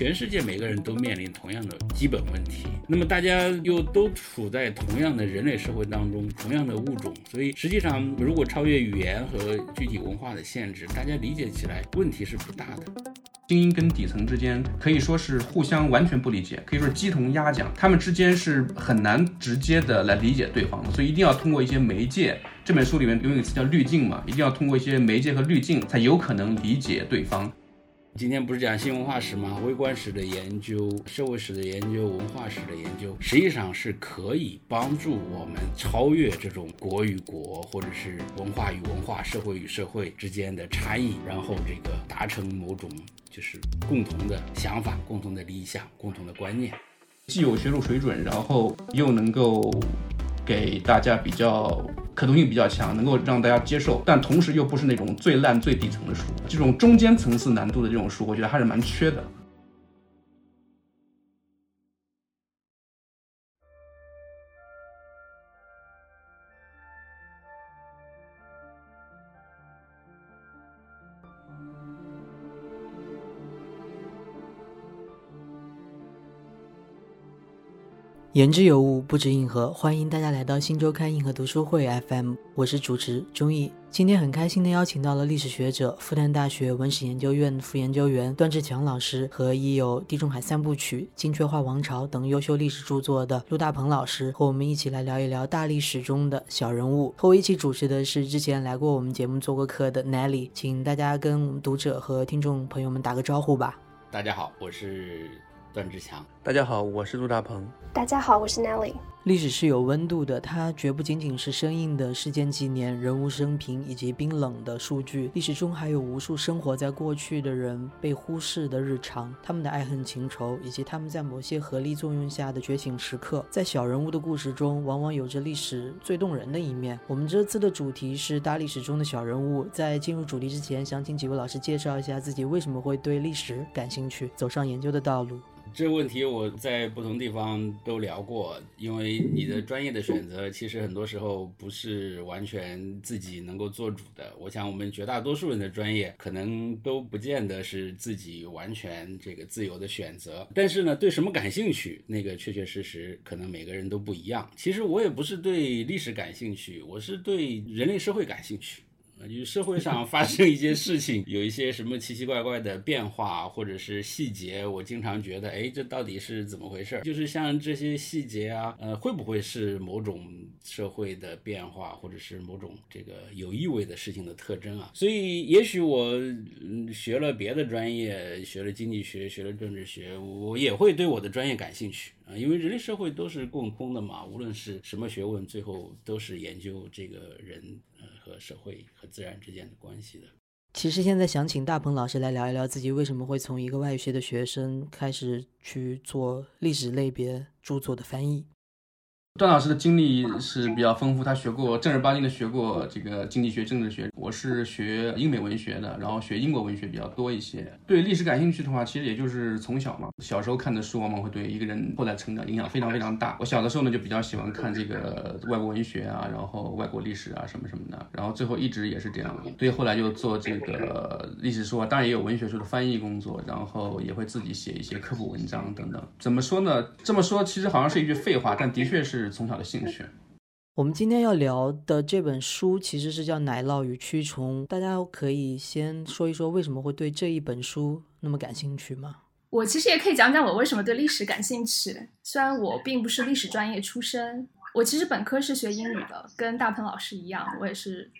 全世界每个人都面临同样的基本问题，那么大家又都处在同样的人类社会当中，同样的物种，所以实际上如果超越语言和具体文化的限制，大家理解起来问题是不大的。精英跟底层之间可以说是互相完全不理解，可以说鸡同鸭讲，他们之间是很难直接的来理解对方的，所以一定要通过一些媒介。这本书里面用一个词叫滤镜嘛，一定要通过一些媒介和滤镜，才有可能理解对方。今天不是讲新文化史吗？微观史的研究、社会史的研究、文化史的研究，实际上是可以帮助我们超越这种国与国，或者是文化与文化、社会与社会之间的差异，然后这个达成某种就是共同的想法、共同的理想、共同的观念，既有学术水准，然后又能够。给大家比较可读性比较强，能够让大家接受，但同时又不是那种最烂最底层的书，这种中间层次难度的这种书，我觉得还是蛮缺的。言之有物，不止硬核。欢迎大家来到新周刊硬核读书会 FM，我是主持钟毅。今天很开心的邀请到了历史学者、复旦大学文史研究院副研究员段志强老师和已有《地中海三部曲》《金雀化王朝》等优秀历史著作的陆大鹏老师，和我们一起来聊一聊大历史中的小人物。和我一起主持的是之前来过我们节目做过客的 Nelly，请大家跟我们读者和听众朋友们打个招呼吧。大家好，我是。段志强，大家好，我是陆大鹏。大家好，我是 Nelly。历史是有温度的，它绝不仅仅是生硬的事件纪年、人物生平以及冰冷的数据。历史中还有无数生活在过去的人被忽视的日常，他们的爱恨情仇，以及他们在某些合力作用下的觉醒时刻。在小人物的故事中，往往有着历史最动人的一面。我们这次的主题是大历史中的小人物。在进入主题之前，想请几位老师介绍一下自己为什么会对历史感兴趣，走上研究的道路。这个问题我在不同地方都聊过，因为你的专业的选择其实很多时候不是完全自己能够做主的。我想我们绝大多数人的专业可能都不见得是自己完全这个自由的选择。但是呢，对什么感兴趣，那个确确实实可能每个人都不一样。其实我也不是对历史感兴趣，我是对人类社会感兴趣。就社会上发生一些事情，有一些什么奇奇怪怪的变化，或者是细节，我经常觉得，哎，这到底是怎么回事？就是像这些细节啊，呃，会不会是某种社会的变化，或者是某种这个有意味的事情的特征啊？所以，也许我嗯学了别的专业，学了经济学，学了政治学，我也会对我的专业感兴趣啊，因为人类社会都是共通的嘛，无论是什么学问，最后都是研究这个人。和社会和自然之间的关系的。其实现在想请大鹏老师来聊一聊自己为什么会从一个外语系的学生开始去做历史类别著作的翻译。段老师的经历是比较丰富，他学过正儿八经的学过这个经济学、政治学。我是学英美文学的，然后学英国文学比较多一些。对历史感兴趣的话，其实也就是从小嘛，小时候看的书往往会对一个人后来成长影响非常非常大。我小的时候呢，就比较喜欢看这个外国文学啊，然后外国历史啊什么什么的，然后最后一直也是这样。对，后来就做这个历史书啊，当然也有文学书的翻译工作，然后也会自己写一些科普文章等等。怎么说呢？这么说其实好像是一句废话，但的确是。是从小的兴趣。我们今天要聊的这本书其实是叫《奶酪与蛆虫》，大家可以先说一说为什么会对这一本书那么感兴趣吗？我其实也可以讲讲我为什么对历史感兴趣。虽然我并不是历史专业出身，我其实本科是学英语的，跟大鹏老师一样，我也是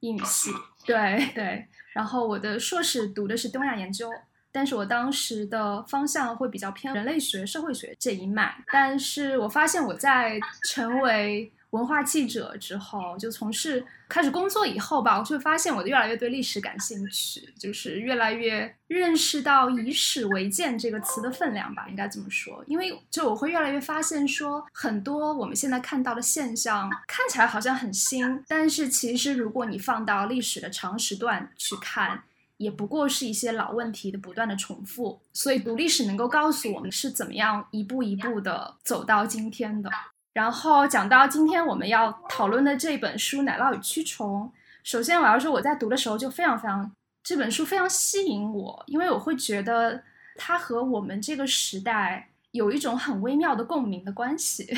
英语系。对对，然后我的硕士读的是东亚研究。但是我当时的方向会比较偏人类学、社会学这一脉。但是我发现我在成为文化记者之后，就从事开始工作以后吧，我就发现我越来越对历史感兴趣，就是越来越认识到以史为鉴这个词的分量吧，应该这么说。因为就我会越来越发现说，很多我们现在看到的现象看起来好像很新，但是其实如果你放到历史的长时段去看。也不过是一些老问题的不断的重复，所以读历史能够告诉我们是怎么样一步一步的走到今天的。然后讲到今天我们要讨论的这本书《奶酪与蛆虫》，首先我要说我在读的时候就非常非常这本书非常吸引我，因为我会觉得它和我们这个时代有一种很微妙的共鸣的关系。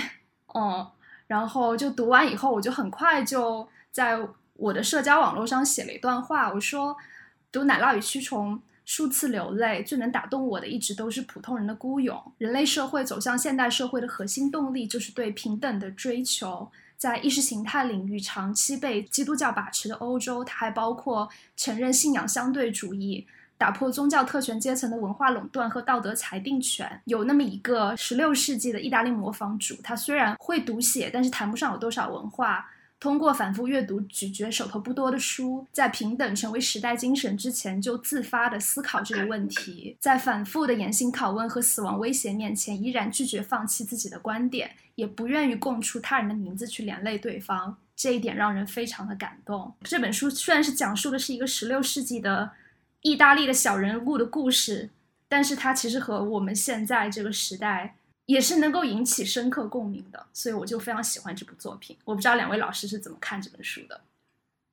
嗯，然后就读完以后，我就很快就在我的社交网络上写了一段话，我说读《奶酪与蛆虫》。数次流泪，最能打动我的一直都是普通人的孤勇。人类社会走向现代社会的核心动力就是对平等的追求。在意识形态领域长期被基督教把持的欧洲，它还包括承认信仰相对主义，打破宗教特权阶层的文化垄断和道德裁定权。有那么一个十六世纪的意大利模仿主，他虽然会读写，但是谈不上有多少文化。通过反复阅读、咀嚼手头不多的书，在平等成为时代精神之前，就自发地思考这个问题。在反复的严刑拷问和死亡威胁面前，依然拒绝放弃自己的观点，也不愿意供出他人的名字去连累对方。这一点让人非常的感动。这本书虽然是讲述的是一个十六世纪的意大利的小人物的故事，但是它其实和我们现在这个时代。也是能够引起深刻共鸣的，所以我就非常喜欢这部作品。我不知道两位老师是怎么看这本书的。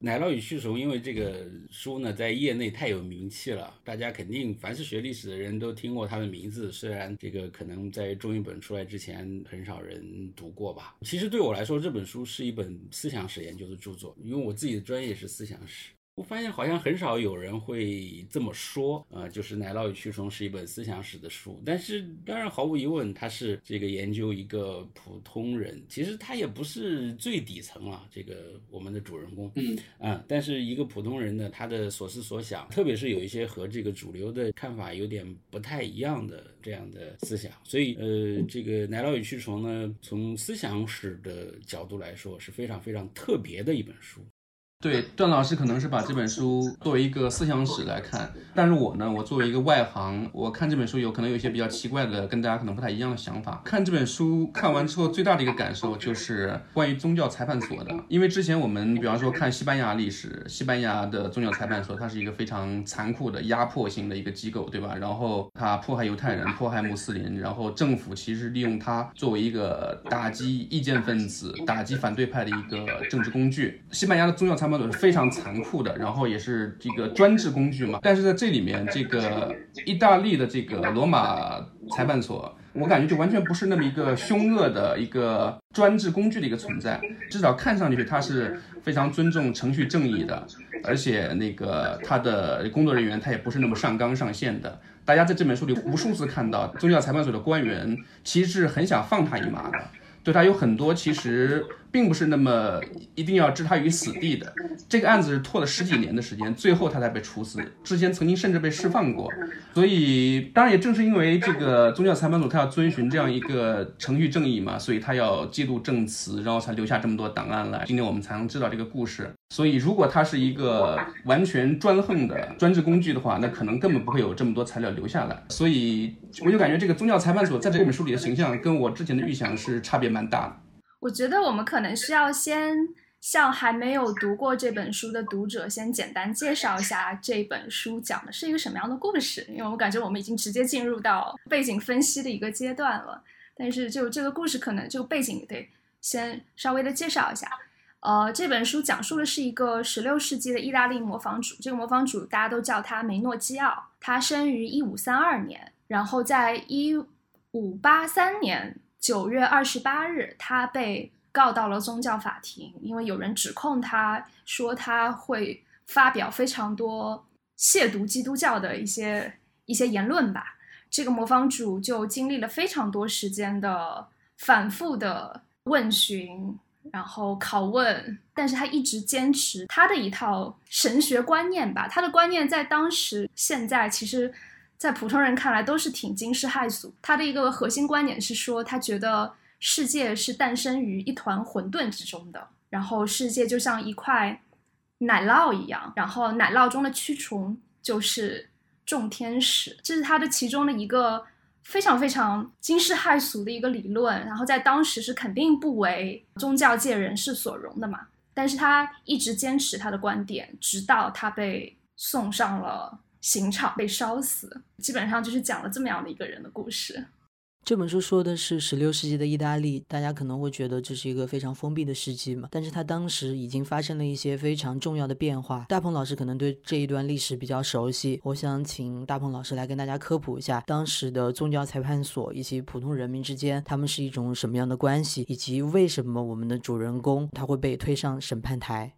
《奶酪与蛆虫》因为这个书呢，在业内太有名气了，大家肯定凡是学历史的人都听过它的名字。虽然这个可能在中译本出来之前很少人读过吧。其实对我来说，这本书是一本思想史研究的著作，因为我自己的专业是思想史。我发现好像很少有人会这么说，呃，就是《奶酪与蛆虫》是一本思想史的书。但是，当然毫无疑问，它是这个研究一个普通人，其实他也不是最底层啊。这个我们的主人公，嗯啊，但是一个普通人呢，他的所思所想，特别是有一些和这个主流的看法有点不太一样的这样的思想。所以，呃，这个《奶酪与蛆虫》呢，从思想史的角度来说，是非常非常特别的一本书。对，段老师可能是把这本书作为一个思想史来看，但是我呢，我作为一个外行，我看这本书有可能有一些比较奇怪的，跟大家可能不太一样的想法。看这本书看完之后，最大的一个感受就是关于宗教裁判所的，因为之前我们比方说看西班牙历史，西班牙的宗教裁判所它是一个非常残酷的压迫性的一个机构，对吧？然后它迫害犹太人，迫害穆斯林，然后政府其实利用它作为一个打击意见分子、打击反对派的一个政治工具。西班牙的宗教裁判所是非常残酷的，然后也是这个专制工具嘛。但是在这里面，这个意大利的这个罗马裁判所，我感觉就完全不是那么一个凶恶的一个专制工具的一个存在。至少看上去，它是非常尊重程序正义的，而且那个他的工作人员他也不是那么上纲上线的。大家在这本书里无数次看到，宗教裁判所的官员其实是很想放他一马的，对他有很多其实。并不是那么一定要置他于死地的。这个案子是拖了十几年的时间，最后他才被处死。之前曾经甚至被释放过。所以，当然也正是因为这个宗教裁判所他要遵循这样一个程序正义嘛，所以他要记录证词，然后才留下这么多档案来。今天我们才能知道这个故事。所以，如果他是一个完全专横的专制工具的话，那可能根本不会有这么多材料留下来。所以，我就感觉这个宗教裁判所在这本书里的形象跟我之前的预想是差别蛮大的。我觉得我们可能需要先向还没有读过这本书的读者先简单介绍一下这本书讲的是一个什么样的故事，因为我感觉我们已经直接进入到背景分析的一个阶段了。但是就这个故事，可能就背景得先稍微的介绍一下。呃，这本书讲述的是一个十六世纪的意大利模仿主，这个模仿主大家都叫他梅诺基奥，他生于一五三二年，然后在一五八三年。九月二十八日，他被告到了宗教法庭，因为有人指控他说他会发表非常多亵渎基督教的一些一些言论吧。这个模仿主就经历了非常多时间的反复的问询，然后拷问，但是他一直坚持他的一套神学观念吧。他的观念在当时、现在其实。在普通人看来都是挺惊世骇俗。他的一个核心观点是说，他觉得世界是诞生于一团混沌之中的，然后世界就像一块奶酪一样，然后奶酪中的蛆虫就是众天使。这是他的其中的一个非常非常惊世骇俗的一个理论，然后在当时是肯定不为宗教界人士所容的嘛。但是他一直坚持他的观点，直到他被送上了刑场，被烧死。基本上就是讲了这么样的一个人的故事。这本书说的是十六世纪的意大利，大家可能会觉得这是一个非常封闭的世纪嘛，但是它当时已经发生了一些非常重要的变化。大鹏老师可能对这一段历史比较熟悉，我想请大鹏老师来跟大家科普一下当时的宗教裁判所以及普通人民之间他们是一种什么样的关系，以及为什么我们的主人公他会被推上审判台。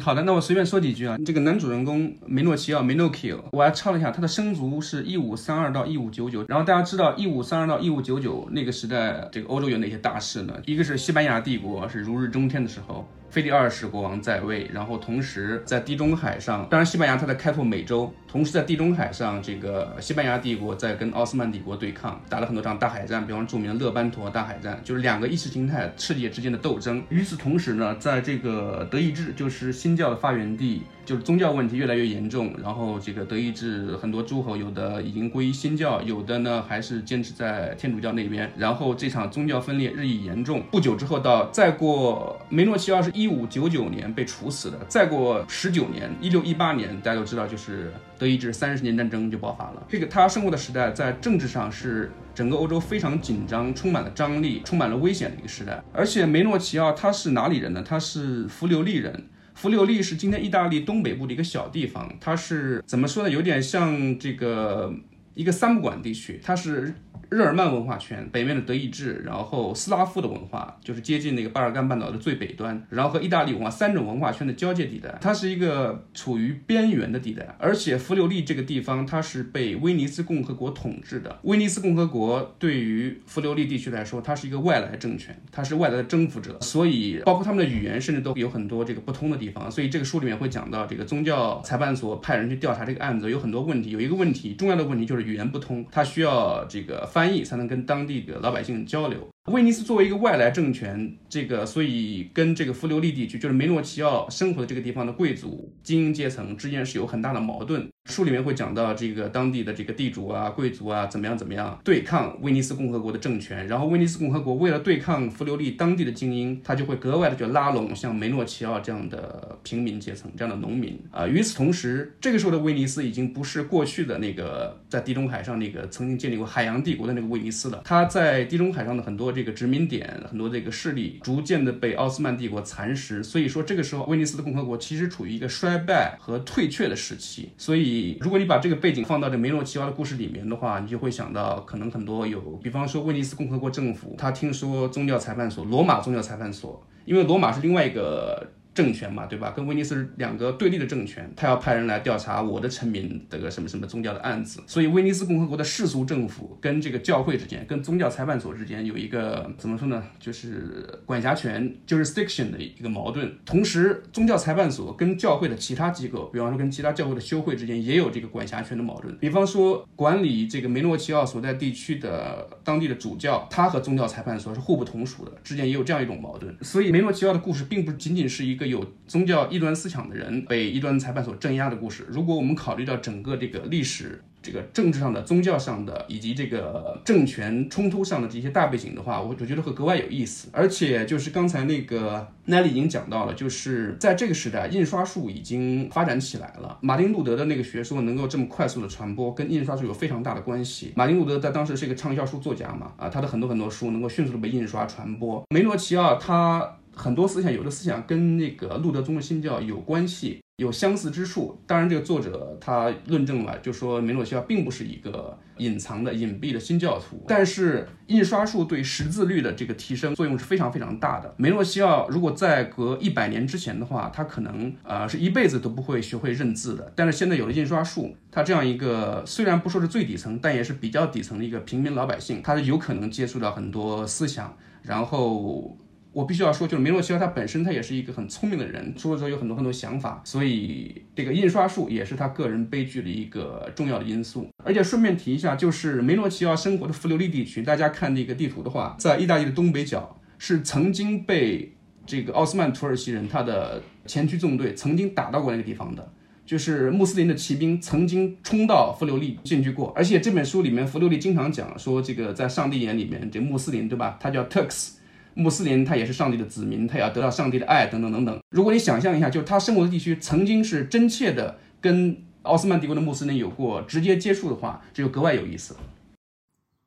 好的，那我随便说几句啊。这个男主人公梅诺奇奥梅诺奇奥，我还唱了一下，他的生卒是一五三二到一五九九。然后大家知道一五三二到一五九九那个时代，这个欧洲有哪些大事呢？一个是西班牙帝国是如日中天的时候。腓力二世国王在位，然后同时在地中海上，当然西班牙他在开拓美洲，同时在地中海上，这个西班牙帝国在跟奥斯曼帝国对抗，打了很多场大海战，比方著名的勒班托大海战，就是两个意识形态世界之间的斗争。与此同时呢，在这个德意志，就是新教的发源地。就是宗教问题越来越严重，然后这个德意志很多诸侯有的已经皈依新教，有的呢还是坚持在天主教那边。然后这场宗教分裂日益严重。不久之后，到再过梅诺齐奥是一五九九年被处死的。再过十九年，一六一八年，大家都知道，就是德意志三十年战争就爆发了。这个他生活的时代，在政治上是整个欧洲非常紧张、充满了张力、充满了危险的一个时代。而且梅诺齐奥他是哪里人呢？他是弗留利人。弗留利是今天意大利东北部的一个小地方，它是怎么说呢？有点像这个一个三不管地区，它是。日耳曼文化圈北面的德意志，然后斯拉夫的文化就是接近那个巴尔干半岛的最北端，然后和意大利文化三种文化圈的交界地带，它是一个处于边缘的地带。而且弗留利这个地方它是被威尼斯共和国统治的，威尼斯共和国对于弗留利地区来说，它是一个外来政权，它是外来的征服者，所以包括他们的语言甚至都有很多这个不通的地方。所以这个书里面会讲到，这个宗教裁判所派人去调查这个案子有很多问题，有一个问题重要的问题就是语言不通，它需要这个。翻译才能跟当地的老百姓交流。威尼斯作为一个外来政权，这个所以跟这个弗留利地区，就是梅诺齐奥生活的这个地方的贵族精英阶层之间是有很大的矛盾。书里面会讲到这个当地的这个地主啊、贵族啊怎么样怎么样对抗威尼斯共和国的政权，然后威尼斯共和国为了对抗弗留利当地的精英，他就会格外的就拉拢像梅诺齐奥这样的平民阶层、这样的农民啊。与此同时，这个时候的威尼斯已经不是过去的那个在地中海上那个曾经建立过海洋帝国的那个威尼斯了，它在地中海上的很多。这个殖民点很多这个势力逐渐的被奥斯曼帝国蚕食，所以说这个时候威尼斯的共和国其实处于一个衰败和退却的时期。所以如果你把这个背景放到这梅诺奇娃的故事里面的话，你就会想到可能很多有，比方说威尼斯共和国政府，他听说宗教裁判所罗马宗教裁判所，因为罗马是另外一个。政权嘛，对吧？跟威尼斯两个对立的政权，他要派人来调查我的臣民这个什么什么宗教的案子。所以，威尼斯共和国的世俗政府跟这个教会之间，跟宗教裁判所之间有一个怎么说呢？就是管辖权 （jurisdiction） 的一个矛盾。同时，宗教裁判所跟教会的其他机构，比方说跟其他教会的修会之间，也有这个管辖权的矛盾。比方说，管理这个梅诺齐奥所在地区的当地的主教，他和宗教裁判所是互不同属的，之间也有这样一种矛盾。所以，梅诺齐奥的故事并不仅仅是一个。有宗教异端思想的人被异端裁判所镇压的故事。如果我们考虑到整个这个历史、这个政治上的、宗教上的以及这个政权冲突上的这些大背景的话，我我觉得会格外有意思。而且就是刚才那个奈利已经讲到了，就是在这个时代，印刷术已经发展起来了。马丁路德的那个学说能够这么快速的传播，跟印刷术有非常大的关系。马丁路德在当时是一个畅销书作家嘛，啊，他的很多很多书能够迅速的被印刷传播。梅诺齐奥他。很多思想，有的思想跟那个路德宗的新教有关系，有相似之处。当然，这个作者他论证了，就说梅诺西奥并不是一个隐藏的、隐蔽的新教徒。但是，印刷术对识字率的这个提升作用是非常非常大的。梅诺西奥如果在隔一百年之前的话，他可能呃是一辈子都不会学会认字的。但是现在有了印刷术，他这样一个虽然不说是最底层，但也是比较底层的一个平民老百姓，他是有可能接触到很多思想，然后。我必须要说，就是梅诺奇奥他本身他也是一个很聪明的人，说了之后有很多很多想法，所以这个印刷术也是他个人悲剧的一个重要的因素。而且顺便提一下，就是梅诺奇奥生活的弗留利地区，大家看那个地图的话，在意大利的东北角，是曾经被这个奥斯曼土耳其人他的前驱纵队曾经打到过那个地方的，就是穆斯林的骑兵曾经冲到弗留利进去过。而且这本书里面，弗留利经常讲说，这个在上帝眼里面，这穆斯林对吧？他叫 Turks。穆斯林他也是上帝的子民，他也要得到上帝的爱，等等等等。如果你想象一下，就是他生活的地区曾经是真切的跟奥斯曼帝国的穆斯林有过直接接触的话，这就格外有意思。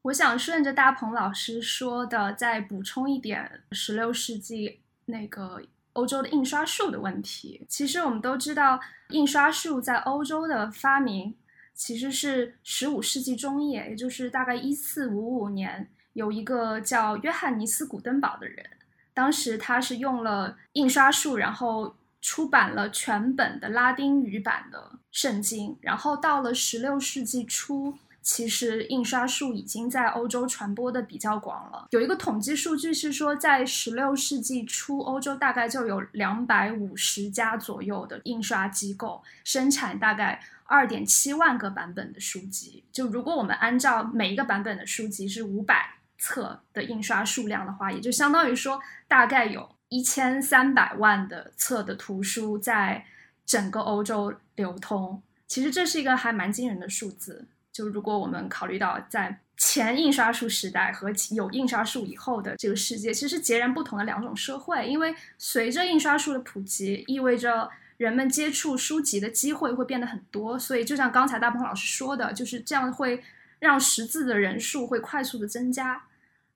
我想顺着大鹏老师说的，再补充一点十六世纪那个欧洲的印刷术的问题。其实我们都知道，印刷术在欧洲的发明其实是十五世纪中叶，也就是大概一四五五年，有一个叫约翰尼斯·古登堡的人，当时他是用了印刷术，然后出版了全本的拉丁语版的圣经。然后到了十六世纪初。其实印刷术已经在欧洲传播的比较广了。有一个统计数据是说，在十六世纪初，欧洲大概就有两百五十家左右的印刷机构，生产大概二点七万个版本的书籍。就如果我们按照每一个版本的书籍是五百册的印刷数量的话，也就相当于说，大概有一千三百万的册的图书在整个欧洲流通。其实这是一个还蛮惊人的数字。就如果我们考虑到在前印刷术时代和有印刷术以后的这个世界，其实截然不同的两种社会。因为随着印刷术的普及，意味着人们接触书籍的机会会变得很多。所以，就像刚才大鹏老师说的，就是这样会让识字的人数会快速的增加。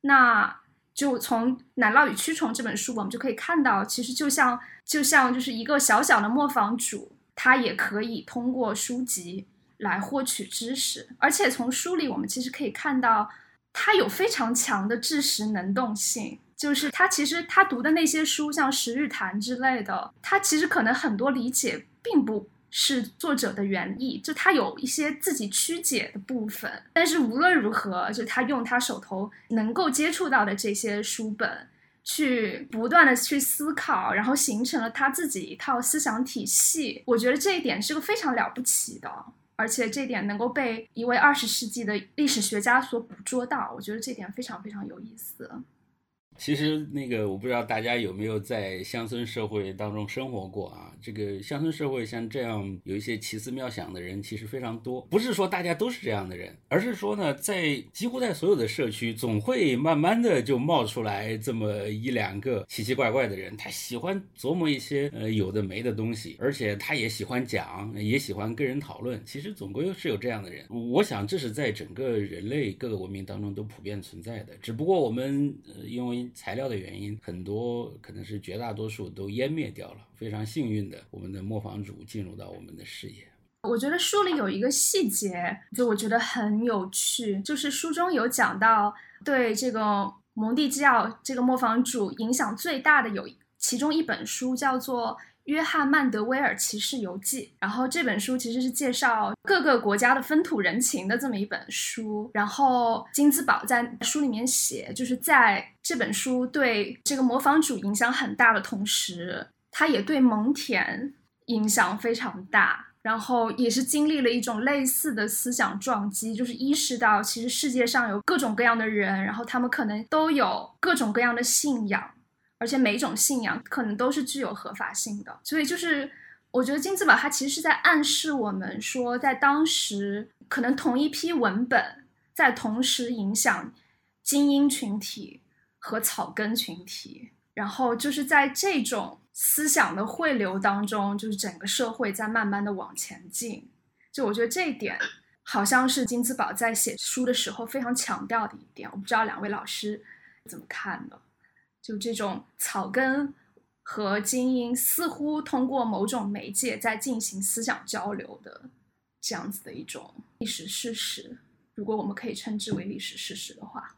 那就从《奶酪与蛆虫》这本书，我们就可以看到，其实就像就像就是一个小小的磨坊主，他也可以通过书籍。来获取知识，而且从书里我们其实可以看到，他有非常强的知识能动性。就是他其实他读的那些书，像《十日谈》之类的，他其实可能很多理解并不是作者的原意，就他有一些自己曲解的部分。但是无论如何，就他用他手头能够接触到的这些书本，去不断的去思考，然后形成了他自己一套思想体系。我觉得这一点是个非常了不起的。而且这点能够被一位二十世纪的历史学家所捕捉到，我觉得这点非常非常有意思。其实那个我不知道大家有没有在乡村社会当中生活过啊？这个乡村社会像这样有一些奇思妙想的人其实非常多，不是说大家都是这样的人，而是说呢，在几乎在所有的社区，总会慢慢的就冒出来这么一两个奇奇怪怪的人，他喜欢琢磨一些呃有的没的东西，而且他也喜欢讲，也喜欢跟人讨论。其实总归是有这样的人，我想这是在整个人类各个文明当中都普遍存在的，只不过我们呃因为材料的原因，很多可能是绝大多数都湮灭掉了。非常幸运的，我们的磨坊主进入到我们的视野。我觉得书里有一个细节，就我觉得很有趣，就是书中有讲到对这个蒙蒂基奥这个磨坊主影响最大的有其中一本书叫做。约翰曼德威尔骑士游记，然后这本书其实是介绍各个国家的风土人情的这么一本书。然后金兹堡在书里面写，就是在这本书对这个模仿主影响很大的同时，他也对蒙田影响非常大。然后也是经历了一种类似的思想撞击，就是意识到其实世界上有各种各样的人，然后他们可能都有各种各样的信仰。而且每一种信仰可能都是具有合法性的，所以就是我觉得金字堡它其实是在暗示我们说，在当时可能同一批文本在同时影响精英群体和草根群体，然后就是在这种思想的汇流当中，就是整个社会在慢慢的往前进。就我觉得这一点好像是金字堡在写书的时候非常强调的一点，我不知道两位老师怎么看的。就这种草根和精英似乎通过某种媒介在进行思想交流的这样子的一种历史事实，如果我们可以称之为历史事实的话。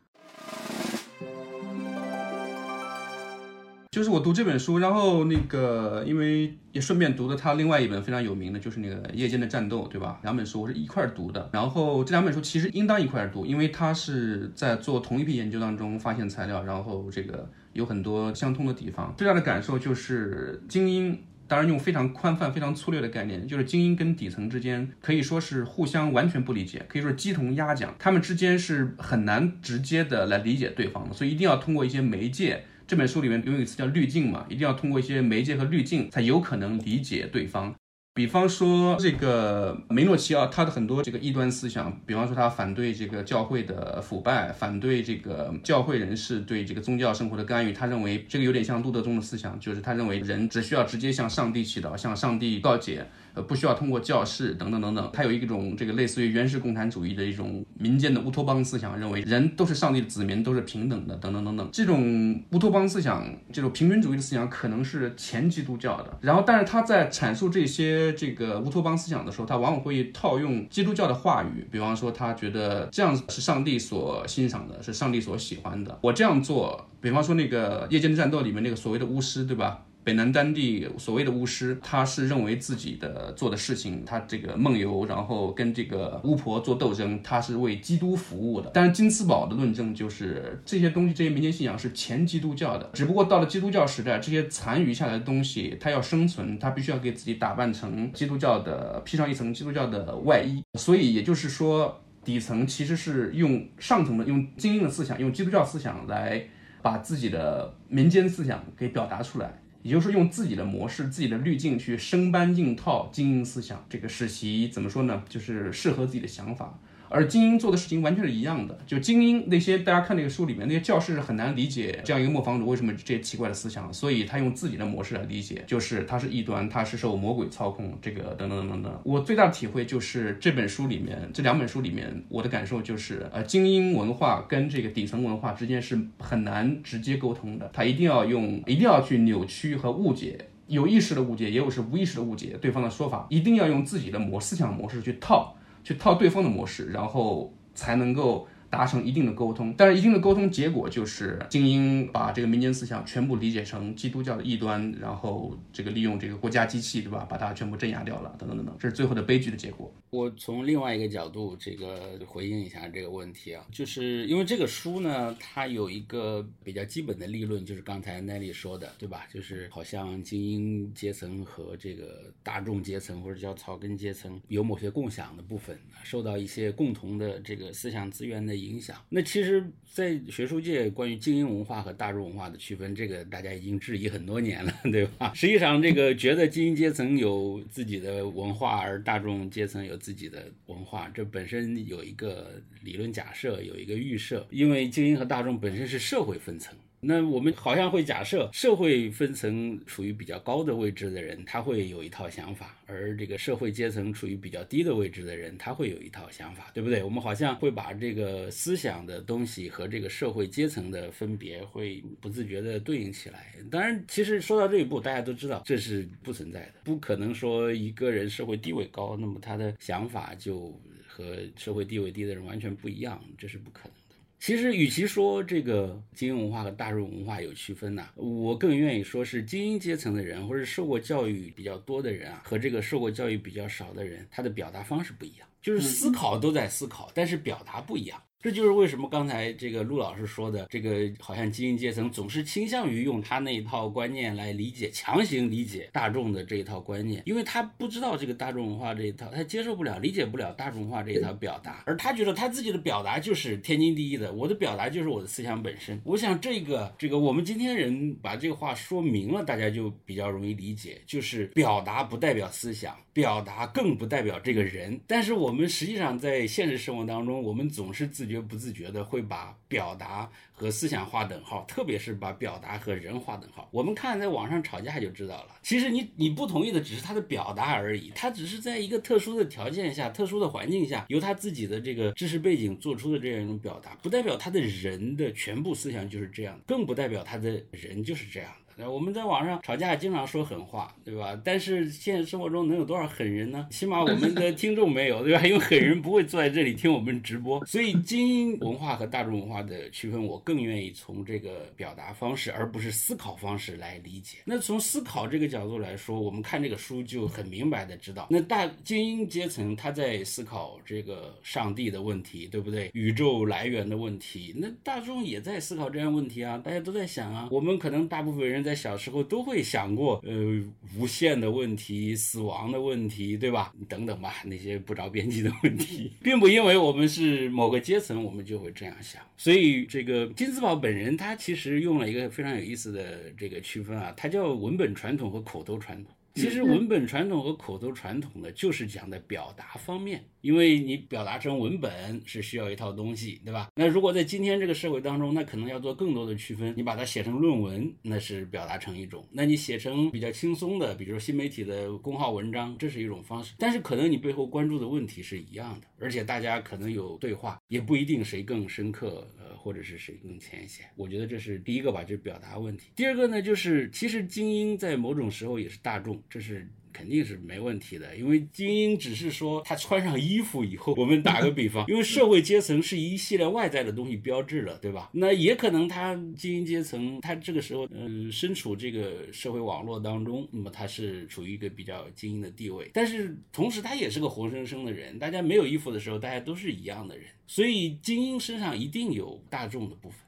就是我读这本书，然后那个，因为也顺便读了他另外一本非常有名的，就是那个《夜间的战斗》，对吧？两本书我是一块儿读的。然后这两本书其实应当一块儿读，因为他是在做同一批研究当中发现材料，然后这个有很多相通的地方。最大的感受就是精英，当然用非常宽泛、非常粗略的概念，就是精英跟底层之间可以说是互相完全不理解，可以说鸡同鸭讲，他们之间是很难直接的来理解对方的，所以一定要通过一些媒介。这本书里面有一个词叫滤镜嘛，一定要通过一些媒介和滤镜才有可能理解对方。比方说这个梅诺奇奥，他的很多这个异端思想，比方说他反对这个教会的腐败，反对这个教会人士对这个宗教生活的干预。他认为这个有点像路德宗的思想，就是他认为人只需要直接向上帝祈祷，向上帝告解。呃，不需要通过教室等等等等。他有一种这个类似于原始共产主义的一种民间的乌托邦思想，认为人都是上帝的子民，都是平等的等等等等。这种乌托邦思想，这种平均主义的思想，可能是前基督教的。然后，但是他在阐述这些这个乌托邦思想的时候，他往往会套用基督教的话语，比方说他觉得这样是上帝所欣赏的，是上帝所喜欢的。我这样做，比方说那个夜间的战斗里面那个所谓的巫师，对吧？北南丹地所谓的巫师，他是认为自己的做的事情，他这个梦游，然后跟这个巫婆做斗争，他是为基督服务的。但是金斯堡的论证就是这些东西，这些民间信仰是前基督教的，只不过到了基督教时代，这些残余下来的东西，他要生存，他必须要给自己打扮成基督教的，披上一层基督教的外衣。所以也就是说，底层其实是用上层的，用精英的思想，用基督教思想来把自己的民间思想给表达出来。也就是用自己的模式、自己的滤镜去生搬硬套精英思想，这个实习怎么说呢？就是适合自己的想法。而精英做的事情完全是一样的，就精英那些大家看那个书里面那些教士很难理解这样一个磨坊主为什么这些奇怪的思想，所以他用自己的模式来理解，就是他是异端，他是受魔鬼操控，这个等等等等。我最大的体会就是这本书里面这两本书里面我的感受就是，呃，精英文化跟这个底层文化之间是很难直接沟通的，他一定要用一定要去扭曲和误解，有意识的误解，也有是无意识的误解对方的说法，一定要用自己的模思想模式去套。去套对方的模式，然后才能够。达成一定的沟通，但是一定的沟通结果就是精英把这个民间思想全部理解成基督教的异端，然后这个利用这个国家机器，对吧，把它全部镇压掉了，等等等等，这是最后的悲剧的结果。我从另外一个角度这个回应一下这个问题啊，就是因为这个书呢，它有一个比较基本的立论，就是刚才奈丽说的，对吧？就是好像精英阶层和这个大众阶层或者叫草根阶层有某些共享的部分，受到一些共同的这个思想资源的。影响那其实，在学术界关于精英文化和大众文化的区分，这个大家已经质疑很多年了，对吧？实际上，这个觉得精英阶层有自己的文化，而大众阶层有自己的文化，这本身有一个理论假设，有一个预设，因为精英和大众本身是社会分层。那我们好像会假设社会分层处于比较高的位置的人，他会有一套想法，而这个社会阶层处于比较低的位置的人，他会有一套想法，对不对？我们好像会把这个思想的东西和这个社会阶层的分别会不自觉地对应起来。当然，其实说到这一步，大家都知道这是不存在的，不可能说一个人社会地位高，那么他的想法就和社会地位低的人完全不一样，这是不可能。其实，与其说这个精英文化和大众文化有区分呢，我更愿意说是精英阶层的人，或者受过教育比较多的人啊，和这个受过教育比较少的人，他的表达方式不一样，就是思考都在思考，但是表达不一样。这就是为什么刚才这个陆老师说的，这个好像精英阶层总是倾向于用他那一套观念来理解、强行理解大众的这一套观念，因为他不知道这个大众文化这一套，他接受不了、理解不了大众文化这一套表达，而他觉得他自己的表达就是天经地义的，我的表达就是我的思想本身。我想这个这个我们今天人把这个话说明了，大家就比较容易理解，就是表达不代表思想。表达更不代表这个人，但是我们实际上在现实生活当中，我们总是自觉不自觉的会把表达和思想划等号，特别是把表达和人划等号。我们看在网上吵架就知道了，其实你你不同意的只是他的表达而已，他只是在一个特殊的条件下、特殊的环境下，由他自己的这个知识背景做出的这样一种表达，不代表他的人的全部思想就是这样，更不代表他的人就是这样。我们在网上吵架，经常说狠话，对吧？但是现实生活中能有多少狠人呢？起码我们的听众没有，对吧？因为狠人不会坐在这里听我们直播。所以精英文化和大众文化的区分，我更愿意从这个表达方式，而不是思考方式来理解。那从思考这个角度来说，我们看这个书就很明白的知道，那大精英阶层他在思考这个上帝的问题，对不对？宇宙来源的问题。那大众也在思考这样问题啊，大家都在想啊。我们可能大部分人。在小时候都会想过，呃，无限的问题、死亡的问题，对吧？等等吧，那些不着边际的问题，并不因为我们是某个阶层，我们就会这样想。所以，这个金斯堡本人他其实用了一个非常有意思的这个区分啊，他叫文本传统和口头传统。其实文本传统和口头传统呢，就是讲的表达方面，因为你表达成文本是需要一套东西，对吧？那如果在今天这个社会当中，那可能要做更多的区分。你把它写成论文，那是表达成一种；那你写成比较轻松的，比如说新媒体的公号文章，这是一种方式。但是可能你背后关注的问题是一样的，而且大家可能有对话，也不一定谁更深刻，呃，或者是谁更浅显。我觉得这是第一个吧，就是表达问题。第二个呢，就是其实精英在某种时候也是大众。这是肯定是没问题的，因为精英只是说他穿上衣服以后，我们打个比方，因为社会阶层是一系列外在的东西标志了，对吧？那也可能他精英阶层，他这个时候呃身处这个社会网络当中，那么他是处于一个比较精英的地位，但是同时他也是个活生生的人，大家没有衣服的时候，大家都是一样的人，所以精英身上一定有大众的部分。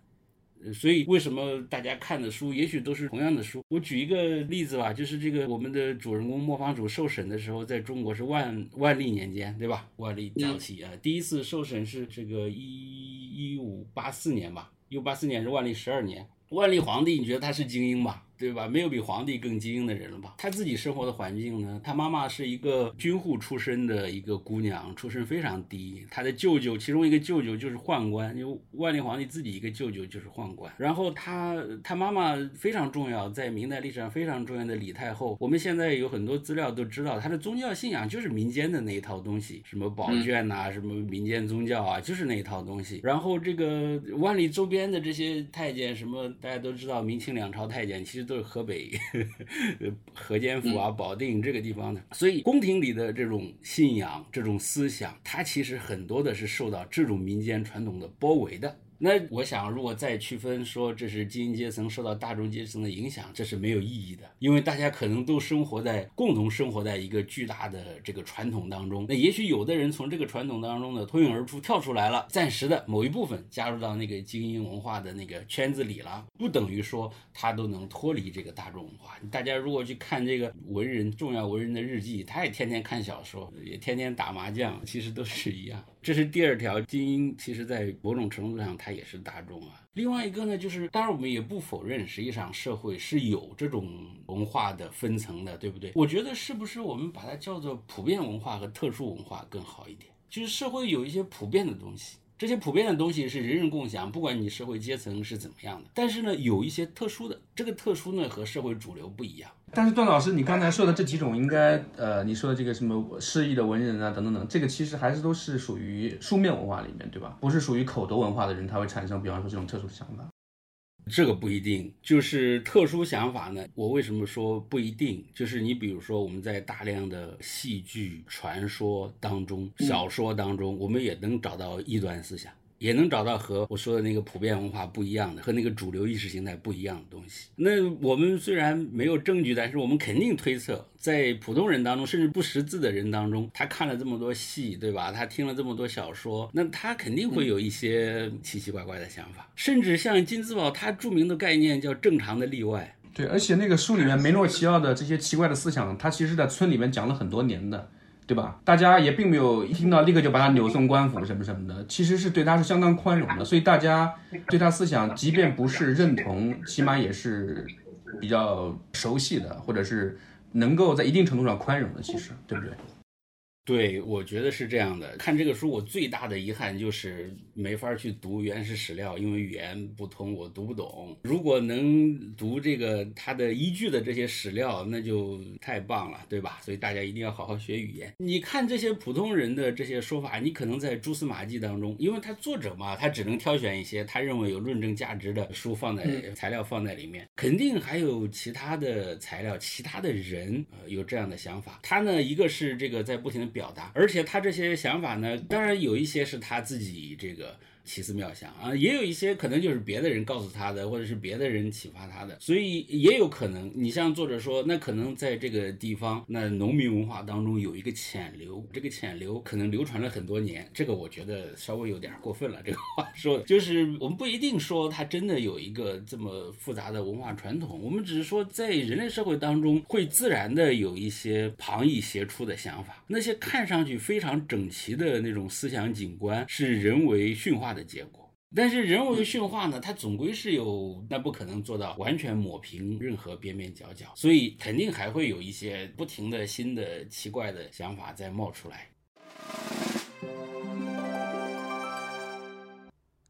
所以，为什么大家看的书也许都是同样的书？我举一个例子吧，就是这个我们的主人公磨坊主受审的时候，在中国是万万历年间，对吧？万历早期啊，第一次受审是这个一一五八四年吧，一五八四年是万历十二年。万历皇帝，你觉得他是精英吧？对吧？没有比皇帝更精英的人了吧？他自己生活的环境呢？他妈妈是一个军户出身的一个姑娘，出身非常低。他的舅舅，其中一个舅舅就是宦官，因为万历皇帝自己一个舅舅就是宦官。然后他他妈妈非常重要，在明代历史上非常重要的李太后。我们现在有很多资料都知道，他的宗教信仰就是民间的那一套东西，什么宝卷呐，什么民间宗教啊，就是那一套东西。然后这个万历周边的这些太监，什么大家都知道，明清两朝太监其实都是河北 河间府啊、保定这个地方的，所以宫廷里的这种信仰、这种思想，它其实很多的是受到这种民间传统的包围的。那我想，如果再区分说这是精英阶层受到大众阶层的影响，这是没有意义的，因为大家可能都生活在共同生活在一个巨大的这个传统当中。那也许有的人从这个传统当中呢脱颖而出跳出来了，暂时的某一部分加入到那个精英文化的那个圈子里了，不等于说他都能脱离这个大众文化。大家如果去看这个文人重要文人的日记，他也天天看小说，也天天打麻将，其实都是一样。这是第二条，精英其实在某种程度上它也是大众啊。另外一个呢，就是当然我们也不否认，实际上社会是有这种文化的分层的，对不对？我觉得是不是我们把它叫做普遍文化和特殊文化更好一点？就是社会有一些普遍的东西。这些普遍的东西是人人共享，不管你社会阶层是怎么样的。但是呢，有一些特殊的，这个特殊呢和社会主流不一样。但是段老师，你刚才说的这几种，应该呃，你说的这个什么诗意的文人啊，等等等，这个其实还是都是属于书面文化里面，对吧？不是属于口头文化的人，他会产生，比方说这种特殊的想法。这个不一定，就是特殊想法呢。我为什么说不一定？就是你比如说，我们在大量的戏剧、传说当中、小说当中，我们也能找到异端思想。也能找到和我说的那个普遍文化不一样的，和那个主流意识形态不一样的东西。那我们虽然没有证据，但是我们肯定推测，在普通人当中，甚至不识字的人当中，他看了这么多戏，对吧？他听了这么多小说，那他肯定会有一些奇奇怪怪的想法。甚至像金兹堡，他著名的概念叫“正常的例外”。对，而且那个书里面梅诺齐奥的这些奇怪的思想，他其实在村里面讲了很多年的。对吧？大家也并没有一听到立刻就把他扭送官府什么什么的，其实是对他是相当宽容的，所以大家对他思想，即便不是认同，起码也是比较熟悉的，或者是能够在一定程度上宽容的，其实对不对？对，我觉得是这样的。看这个书，我最大的遗憾就是没法去读原始史料，因为语言不通，我读不懂。如果能读这个它的依据的这些史料，那就太棒了，对吧？所以大家一定要好好学语言。你看这些普通人的这些说法，你可能在蛛丝马迹当中，因为他作者嘛，他只能挑选一些他认为有论证价值的书放在材料放在里面，肯定还有其他的材料，其他的人呃有这样的想法。他呢，一个是这个在不停的表。达，而且他这些想法呢，当然有一些是他自己这个。奇思妙想啊，也有一些可能就是别的人告诉他的，或者是别的人启发他的，所以也有可能。你像作者说，那可能在这个地方，那农民文化当中有一个潜流，这个潜流可能流传了很多年。这个我觉得稍微有点过分了，这个话 说的，就是我们不一定说他真的有一个这么复杂的文化传统，我们只是说在人类社会当中会自然的有一些旁逸斜出的想法，那些看上去非常整齐的那种思想景观是人为驯化的。的结果。但是人为驯化呢，它总归是有，那不可能做到完全抹平任何边边角角，所以肯定还会有一些不停的新的奇怪的想法在冒出来。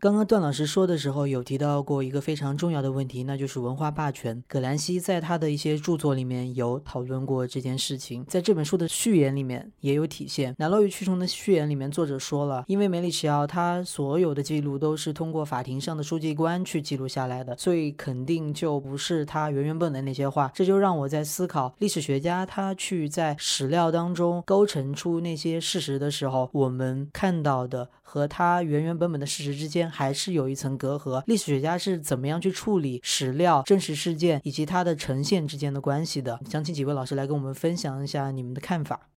刚刚段老师说的时候，有提到过一个非常重要的问题，那就是文化霸权。葛兰西在他的一些著作里面有讨论过这件事情，在这本书的序言里面也有体现。《奶酪与蛆虫》的序言里面，作者说了，因为梅里奇奥他所有的记录都是通过法庭上的书记官去记录下来的，所以肯定就不是他原原本的那些话。这就让我在思考，历史学家他去在史料当中勾陈出那些事实的时候，我们看到的和它原原本本的事实之间。还是有一层隔阂。历史学家是怎么样去处理史料、真实事件以及它的呈现之间的关系的？想请几位老师来跟我们分享一下你们的看法。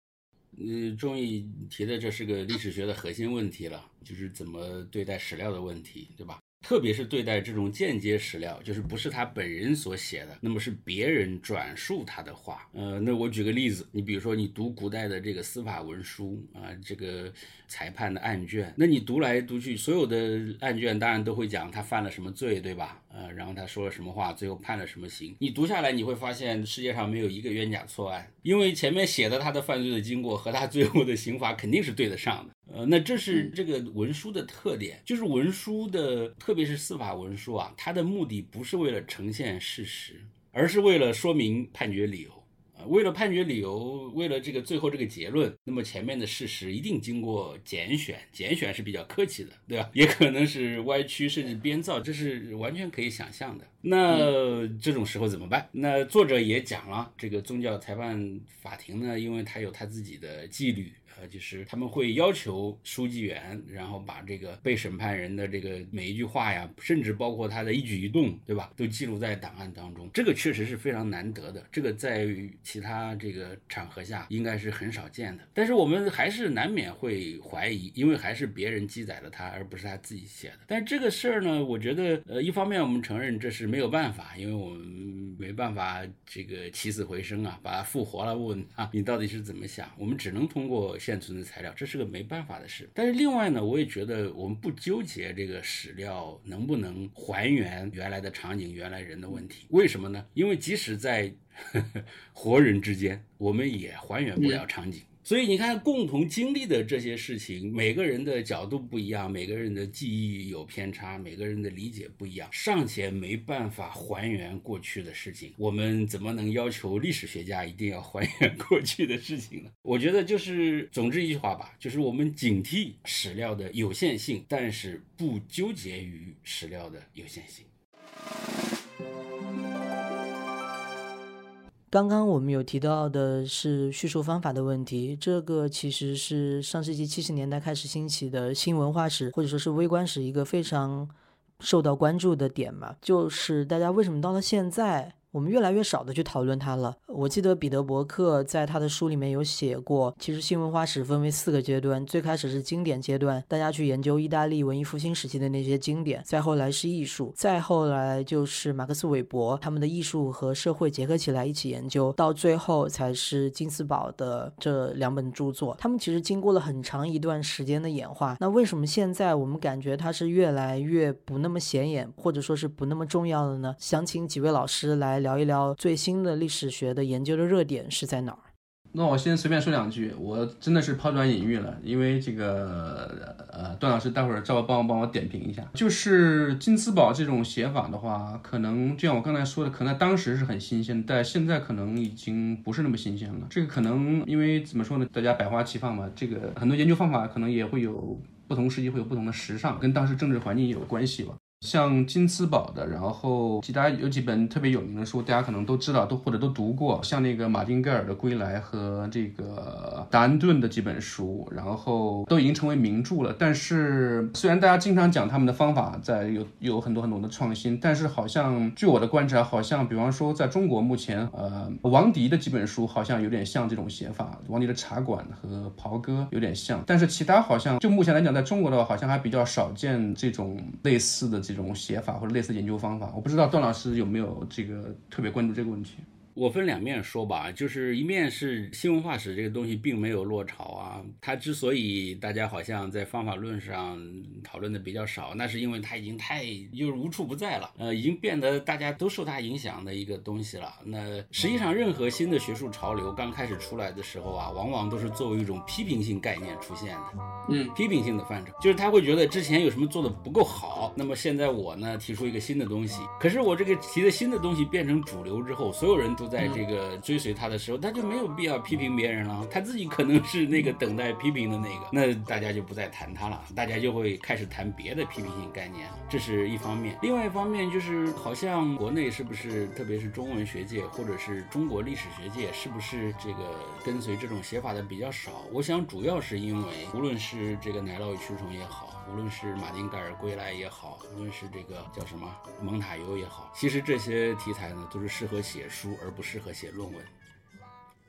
呃，终于提的这是个历史学的核心问题了，就是怎么对待史料的问题，对吧？特别是对待这种间接史料，就是不是他本人所写的，那么是别人转述他的话。呃，那我举个例子，你比如说你读古代的这个司法文书啊，这个裁判的案卷，那你读来读去，所有的案卷当然都会讲他犯了什么罪，对吧？呃，然后他说了什么话，最后判了什么刑。你读下来，你会发现世界上没有一个冤假错案，因为前面写的他的犯罪的经过和他最后的刑罚肯定是对得上的。呃，那这是这个文书的特点，就是文书的，特别是司法文书啊，它的目的不是为了呈现事实，而是为了说明判决理由。为了判决理由，为了这个最后这个结论，那么前面的事实一定经过拣选，拣选是比较客气的，对吧？也可能是歪曲甚至编造，这是完全可以想象的。那这种时候怎么办？那作者也讲了，这个宗教裁判法庭呢，因为他有他自己的纪律。呃，就是他们会要求书记员，然后把这个被审判人的这个每一句话呀，甚至包括他的一举一动，对吧，都记录在档案当中。这个确实是非常难得的，这个在其他这个场合下应该是很少见的。但是我们还是难免会怀疑，因为还是别人记载了他，而不是他自己写的。但是这个事儿呢，我觉得，呃，一方面我们承认这是没有办法，因为我们没办法这个起死回生啊，把他复活了，问他你到底是怎么想？我们只能通过。存的材料，这是个没办法的事。但是另外呢，我也觉得我们不纠结这个史料能不能还原原来的场景、原来人的问题。为什么呢？因为即使在 活人之间，我们也还原不了场景。所以你看，共同经历的这些事情，每个人的角度不一样，每个人的记忆有偏差，每个人的理解不一样，尚且没办法还原过去的事情，我们怎么能要求历史学家一定要还原过去的事情呢？我觉得就是，总之一句话吧，就是我们警惕史料的有限性，但是不纠结于史料的有限性。刚刚我们有提到的是叙述方法的问题，这个其实是上世纪七十年代开始兴起的新文化史或者说是微观史一个非常受到关注的点嘛，就是大家为什么到了现在。我们越来越少的去讨论它了。我记得彼得伯克在他的书里面有写过，其实新文化史分为四个阶段，最开始是经典阶段，大家去研究意大利文艺复兴时期的那些经典；再后来是艺术，再后来就是马克思韦伯他们的艺术和社会结合起来一起研究，到最后才是金斯堡的这两本著作。他们其实经过了很长一段时间的演化。那为什么现在我们感觉它是越来越不那么显眼，或者说是不那么重要的呢？想请几位老师来。聊一聊最新的历史学的研究的热点是在哪儿？那我先随便说两句，我真的是抛砖引玉了，因为这个呃，段老师待会儿照帮我帮我点评一下。就是金斯堡这种写法的话，可能就像我刚才说的，可能当时是很新鲜，但现在可能已经不是那么新鲜了。这个可能因为怎么说呢？大家百花齐放嘛，这个很多研究方法可能也会有不同时期会有不同的时尚，跟当时政治环境也有关系吧。像金斯堡的，然后其他有几本特别有名的书，大家可能都知道，都或者都读过，像那个马丁盖尔的《归来》和这个达恩顿的几本书，然后都已经成为名著了。但是虽然大家经常讲他们的方法在有有很多很多的创新，但是好像据我的观察，好像比方说在中国目前，呃，王迪的几本书好像有点像这种写法，王迪的《茶馆》和《袍哥》有点像，但是其他好像就目前来讲，在中国的话，好像还比较少见这种类似的。这种写法或者类似研究方法，我不知道段老师有没有这个特别关注这个问题。我分两面说吧，就是一面是新文化史这个东西并没有落潮啊，它之所以大家好像在方法论上讨论的比较少，那是因为它已经太就是无处不在了，呃，已经变得大家都受它影响的一个东西了。那实际上任何新的学术潮流刚开始出来的时候啊，往往都是作为一种批评性概念出现的，嗯，批评性的范畴，就是他会觉得之前有什么做的不够好，那么现在我呢提出一个新的东西，可是我这个提的新的东西变成主流之后，所有人。都在这个追随他的时候，他就没有必要批评别人了。他自己可能是那个等待批评的那个，那大家就不再谈他了，大家就会开始谈别的批评性概念。这是一方面，另外一方面就是好像国内是不是，特别是中文学界或者是中国历史学界，是不是这个跟随这种写法的比较少？我想主要是因为，无论是这个奶酪与蛆虫也好。无论是马丁盖尔归来也好，无论是这个叫什么蒙塔尤也好，其实这些题材呢，都是适合写书，而不适合写论文。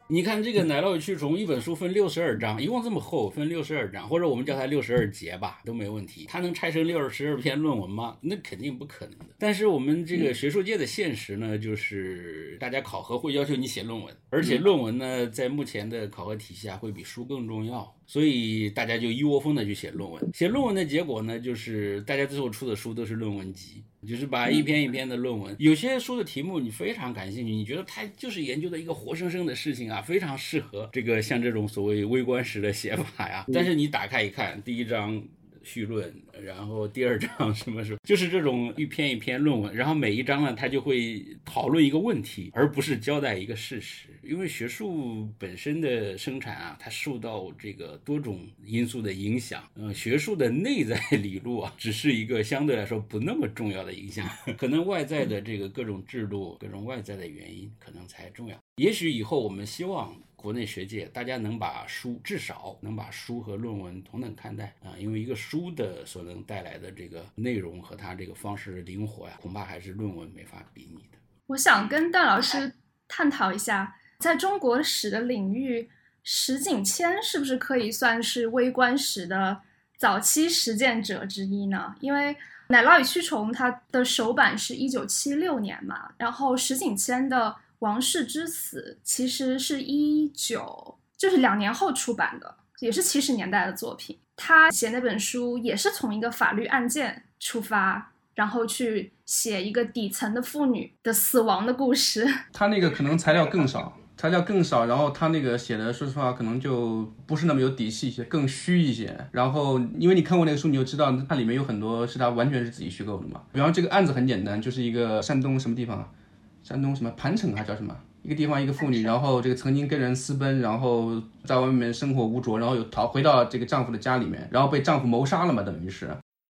你看这个《奶酪与蛆虫》，一本书分六十二章，一共这么厚，分六十二章，或者我们叫它六十二节吧，都没问题。它能拆成六十二篇论文吗？那肯定不可能的。但是我们这个学术界的现实呢，就是大家考核会要求你写论文，而且论文呢，在目前的考核体系下会比书更重要。所以大家就一窝蜂的去写论文，写论文的结果呢，就是大家最后出的书都是论文集，就是把一篇一篇的论文，有些书的题目你非常感兴趣，你觉得它就是研究的一个活生生的事情啊，非常适合这个像这种所谓微观史的写法呀。但是你打开一看，第一章。绪论，然后第二章什么时候？就是这种一篇一篇论文，然后每一章呢，他就会讨论一个问题，而不是交代一个事实。因为学术本身的生产啊，它受到这个多种因素的影响。嗯，学术的内在 理路啊，只是一个相对来说不那么重要的影响，可能外在的这个各种制度、各种外在的原因可能才重要。也许以后我们希望。国内学界，大家能把书至少能把书和论文同等看待啊，因为一个书的所能带来的这个内容和它这个方式灵活呀，恐怕还是论文没法比拟的。我想跟戴老师探讨一下，在中国史的领域，石景谦是不是可以算是微观史的早期实践者之一呢？因为《奶酪与蛆虫》它的首版是一九七六年嘛，然后石景谦的。王室之死其实是一九，就是两年后出版的，也是七十年代的作品。他写那本书也是从一个法律案件出发，然后去写一个底层的妇女的死亡的故事。他那个可能材料更少，材料更少，然后他那个写的，说实话，可能就不是那么有底气一些，更虚一些。然后因为你看过那个书，你就知道它里面有很多是他完全是自己虚构的嘛。比方这个案子很简单，就是一个山东什么地方。山东什么盘城还叫什么一个地方一个妇女，然后这个曾经跟人私奔，然后在外面生活无着，然后又逃回到这个丈夫的家里面，然后被丈夫谋杀了嘛，等于是，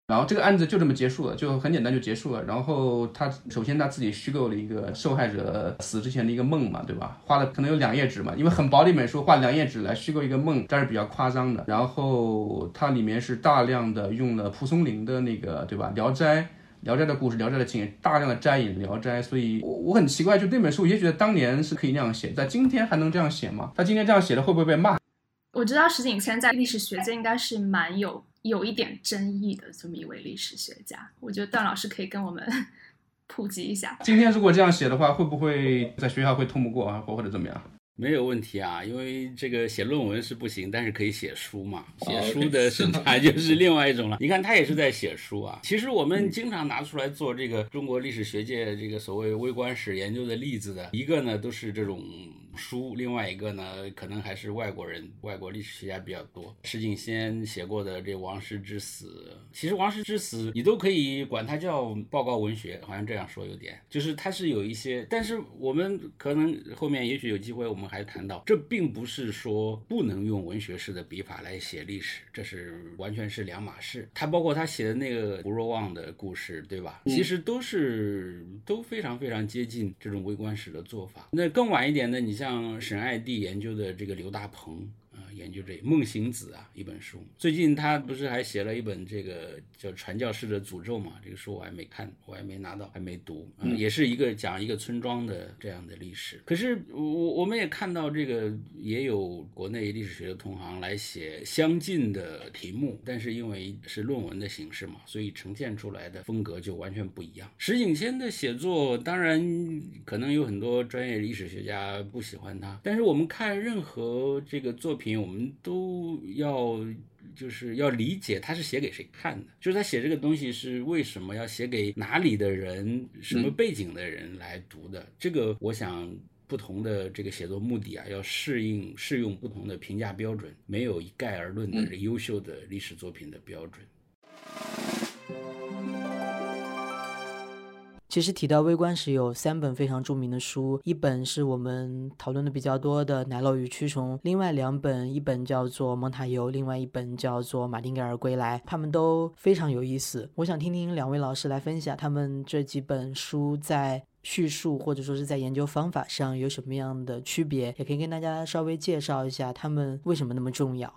然后这个案子就这么结束了，就很简单就结束了。然后她首先她自己虚构了一个受害者死之前的一个梦嘛，对吧？画了可能有两页纸嘛，因为很薄的一本书，画两页纸来虚构一个梦，这是比较夸张的。然后它里面是大量的用了蒲松龄的那个，对吧？《聊斋》。聊斋的故事，聊斋的情节，大量的摘引聊斋，所以我我很奇怪，就那本书，也许当年是可以那样写，在今天还能这样写吗？他今天这样写的会不会被骂？我知道石景谦在历史学界应该是蛮有有一点争议的这么一位历史学家，我觉得段老师可以跟我们 普及一下。今天如果这样写的话，会不会在学校会通不过啊，或或者怎么样？没有问题啊，因为这个写论文是不行，但是可以写书嘛。写书的审 查就是另外一种了。你看他也是在写书啊。其实我们经常拿出来做这个中国历史学界这个所谓微观史研究的例子的一个呢，都是这种。书，另外一个呢，可能还是外国人，外国历史学家比较多。石景先写过的这《王室之死》，其实《王室之死》你都可以管它叫报告文学，好像这样说有点，就是它是有一些，但是我们可能后面也许有机会，我们还谈到，这并不是说不能用文学式的笔法来写历史，这是完全是两码事。他包括他写的那个胡若望的故事，对吧？其实都是都非常非常接近这种微观史的做法。那更晚一点呢，你。像沈爱娣研究的这个刘大鹏，研究这《梦行子》啊一本书。最近他不是还写了一本这个叫《传教士的诅咒》嘛？这个书我还没看，我还没拿到，还没读。嗯，也是一个讲一个村庄的这样的历史。可是我我们也看到这个也有国内历史学的同行来写相近的题目，但是因为是论文的形式嘛，所以呈现出来的风格就完全不一样。石景谦的写作，当然可能有很多专业历史学家不喜欢他，但是我们看任何这个作品，我们都要就是要理解他是写给谁看的，就是他写这个东西是为什么要写给哪里的人、什么背景的人来读的。这个我想。不同的这个写作目的啊，要适应适用不同的评价标准，没有一概而论的优秀的历史作品的标准。其实提到微观史，有三本非常著名的书，一本是我们讨论的比较多的《奶酪与蛆虫》，另外两本，一本叫做《蒙塔尤》，另外一本叫做《马丁盖尔归来》，他们都非常有意思。我想听听两位老师来分享他们这几本书在。叙述或者说是在研究方法上有什么样的区别，也可以跟大家稍微介绍一下他们为什么那么重要。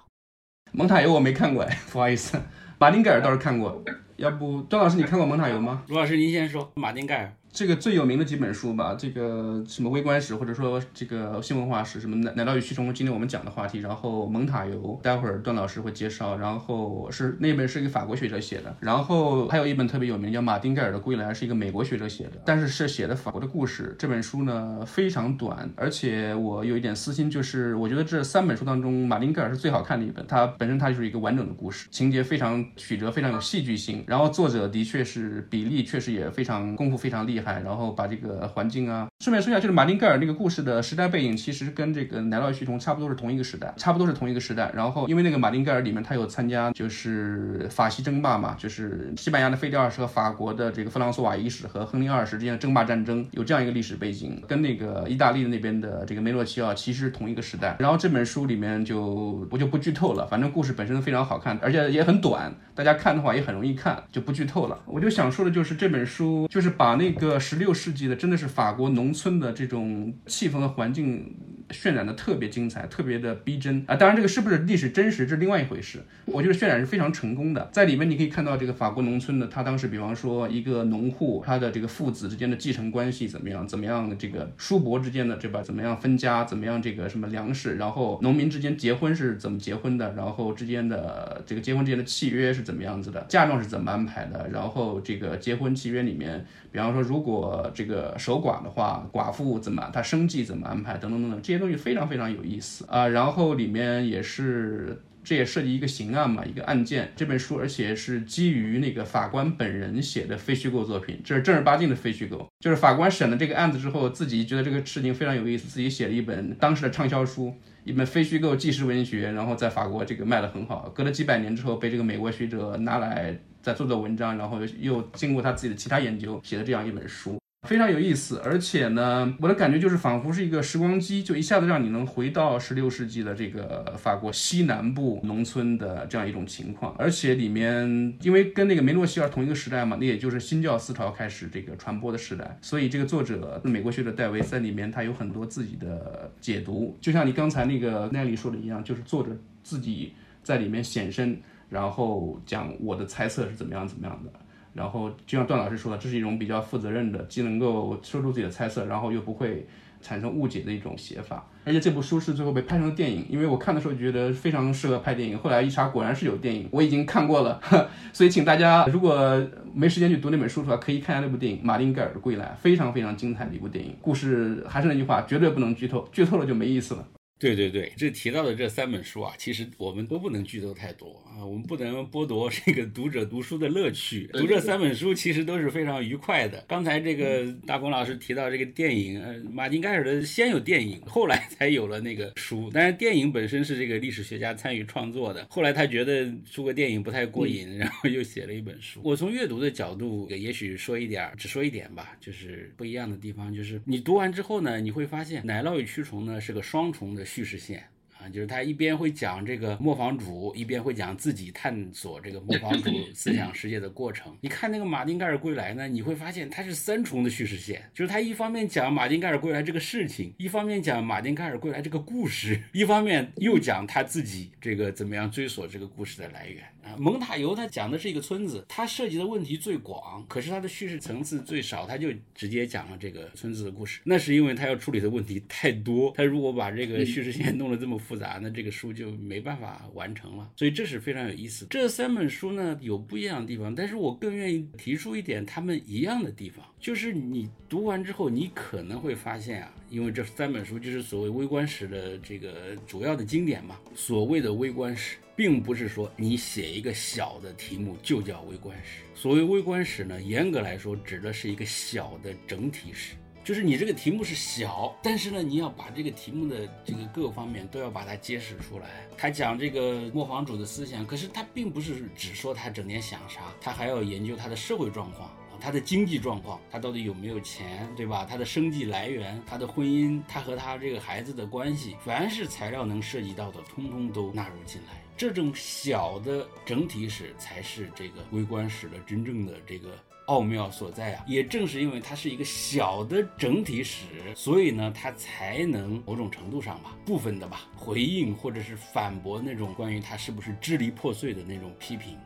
蒙塔尤我没看过，哎，不好意思。马丁盖尔倒是看过，要不张老师你看过蒙塔尤吗？卢老师您先说，马丁盖尔。这个最有名的几本书吧，这个什么微观史，或者说这个新文化史，什么奶奶酪与蛆虫，今天我们讲的话题。然后蒙塔尤，待会儿段老师会介绍。然后是那本是一个法国学者写的。然后还有一本特别有名，叫马丁盖尔的归来，是一个美国学者写的，但是是写的法国的故事。这本书呢非常短，而且我有一点私心，就是我觉得这三本书当中，马丁盖尔是最好看的一本。它本身它就是一个完整的故事，情节非常曲折，非常有戏剧性。然后作者的确是比例确实也非常功夫非常厉害。然后把这个环境啊，顺便说一下，就是马丁盖尔那个故事的时代背景，其实跟这个奶酪与蛆虫差不多是同一个时代，差不多是同一个时代。然后因为那个马丁盖尔里面他有参加，就是法西争霸嘛，就是西班牙的费迪二世和法国的这个弗朗索瓦一世和亨利二世之间的争霸战争，有这样一个历史背景，跟那个意大利的那边的这个梅洛齐奥其实是同一个时代。然后这本书里面就我就不剧透了，反正故事本身非常好看，而且也很短，大家看的话也很容易看，就不剧透了。我就想说的就是这本书就是把那个十六。世纪的真的是法国农村的这种气氛和环境渲染的特别精彩，特别的逼真啊！当然，这个是不是历史真实，这是另外一回事。我觉得渲染是非常成功的，在里面你可以看到这个法国农村的，他当时比方说一个农户，他的这个父子之间的继承关系怎么样，怎么样这个叔伯之间的对吧？怎么样分家，怎么样这个什么粮食，然后农民之间结婚是怎么结婚的，然后之间的这个结婚之间的契约是怎么样子的，嫁妆是怎么安排的，然后这个结婚契约里面，比方说如果这个守寡的话，寡妇怎么，她生计怎么安排，等等等等，这些东西非常非常有意思啊。然后里面也是，这也涉及一个刑案嘛，一个案件。这本书而且是基于那个法官本人写的非虚构作品，这是正儿八经的非虚构。就是法官审了这个案子之后，自己觉得这个事情非常有意思，自己写了一本当时的畅销书，一本非虚构纪实文学，然后在法国这个卖的很好。隔了几百年之后，被这个美国学者拿来再做做文章，然后又经过他自己的其他研究，写的这样一本书。非常有意思，而且呢，我的感觉就是仿佛是一个时光机，就一下子让你能回到十六世纪的这个法国西南部农村的这样一种情况。而且里面因为跟那个梅诺西尔同一个时代嘛，那也就是新教思潮开始这个传播的时代，所以这个作者美国学者戴维在里面他有很多自己的解读，就像你刚才那个奈利说的一样，就是作者自己在里面显身，然后讲我的猜测是怎么样怎么样的。然后就像段老师说的，这是一种比较负责任的，既能够说出自己的猜测，然后又不会产生误解的一种写法。而且这部书是最后被拍成了电影，因为我看的时候觉得非常适合拍电影。后来一查，果然是有电影，我已经看过了。所以请大家如果没时间去读那本书的话，可以看一下那部电影《马丁盖尔的归来》，非常非常精彩的一部电影。故事还是那句话，绝对不能剧透，剧透了就没意思了。对对对，这提到的这三本书啊，其实我们都不能剧透太多啊，我们不能剥夺这个读者读书的乐趣。读这三本书其实都是非常愉快的。刚才这个大鹏老师提到这个电影，呃，马丁盖尔的先有电影，后来才有了那个书。但是电影本身是这个历史学家参与创作的，后来他觉得出个电影不太过瘾，然后又写了一本书。我从阅读的角度，也许说一点，只说一点吧，就是不一样的地方，就是你读完之后呢，你会发现《奶酪与蛆虫》呢是个双重的。趋势线。就是他一边会讲这个磨坊主，一边会讲自己探索这个磨坊主思想世界的过程。你看那个马丁盖尔归来呢，你会发现它是三重的叙事线，就是他一方面讲马丁盖尔归来这个事情，一方面讲马丁盖尔归来这个故事，一方面又讲他自己这个怎么样追索这个故事的来源。啊，蒙塔尤他讲的是一个村子，他涉及的问题最广，可是他的叙事层次最少，他就直接讲了这个村子的故事。那是因为他要处理的问题太多，他如果把这个叙事线弄得这么复复杂，那这个书就没办法完成了。所以这是非常有意思。这三本书呢有不一样的地方，但是我更愿意提出一点他们一样的地方，就是你读完之后，你可能会发现啊，因为这三本书就是所谓微观史的这个主要的经典嘛，所谓的微观史。并不是说你写一个小的题目就叫微观史。所谓微观史呢，严格来说指的是一个小的整体史，就是你这个题目是小，但是呢，你要把这个题目的这个各个方面都要把它揭示出来。他讲这个磨坊主的思想，可是他并不是只说他整天想啥，他还要研究他的社会状况。他的经济状况，他到底有没有钱，对吧？他的生计来源，他的婚姻，他和他这个孩子的关系，凡是材料能涉及到的，通通都纳入进来。这种小的整体史才是这个微观史的真正的这个奥妙所在啊！也正是因为它是一个小的整体史，所以呢，它才能某种程度上吧，部分的吧，回应或者是反驳那种关于它是不是支离破碎的那种批评。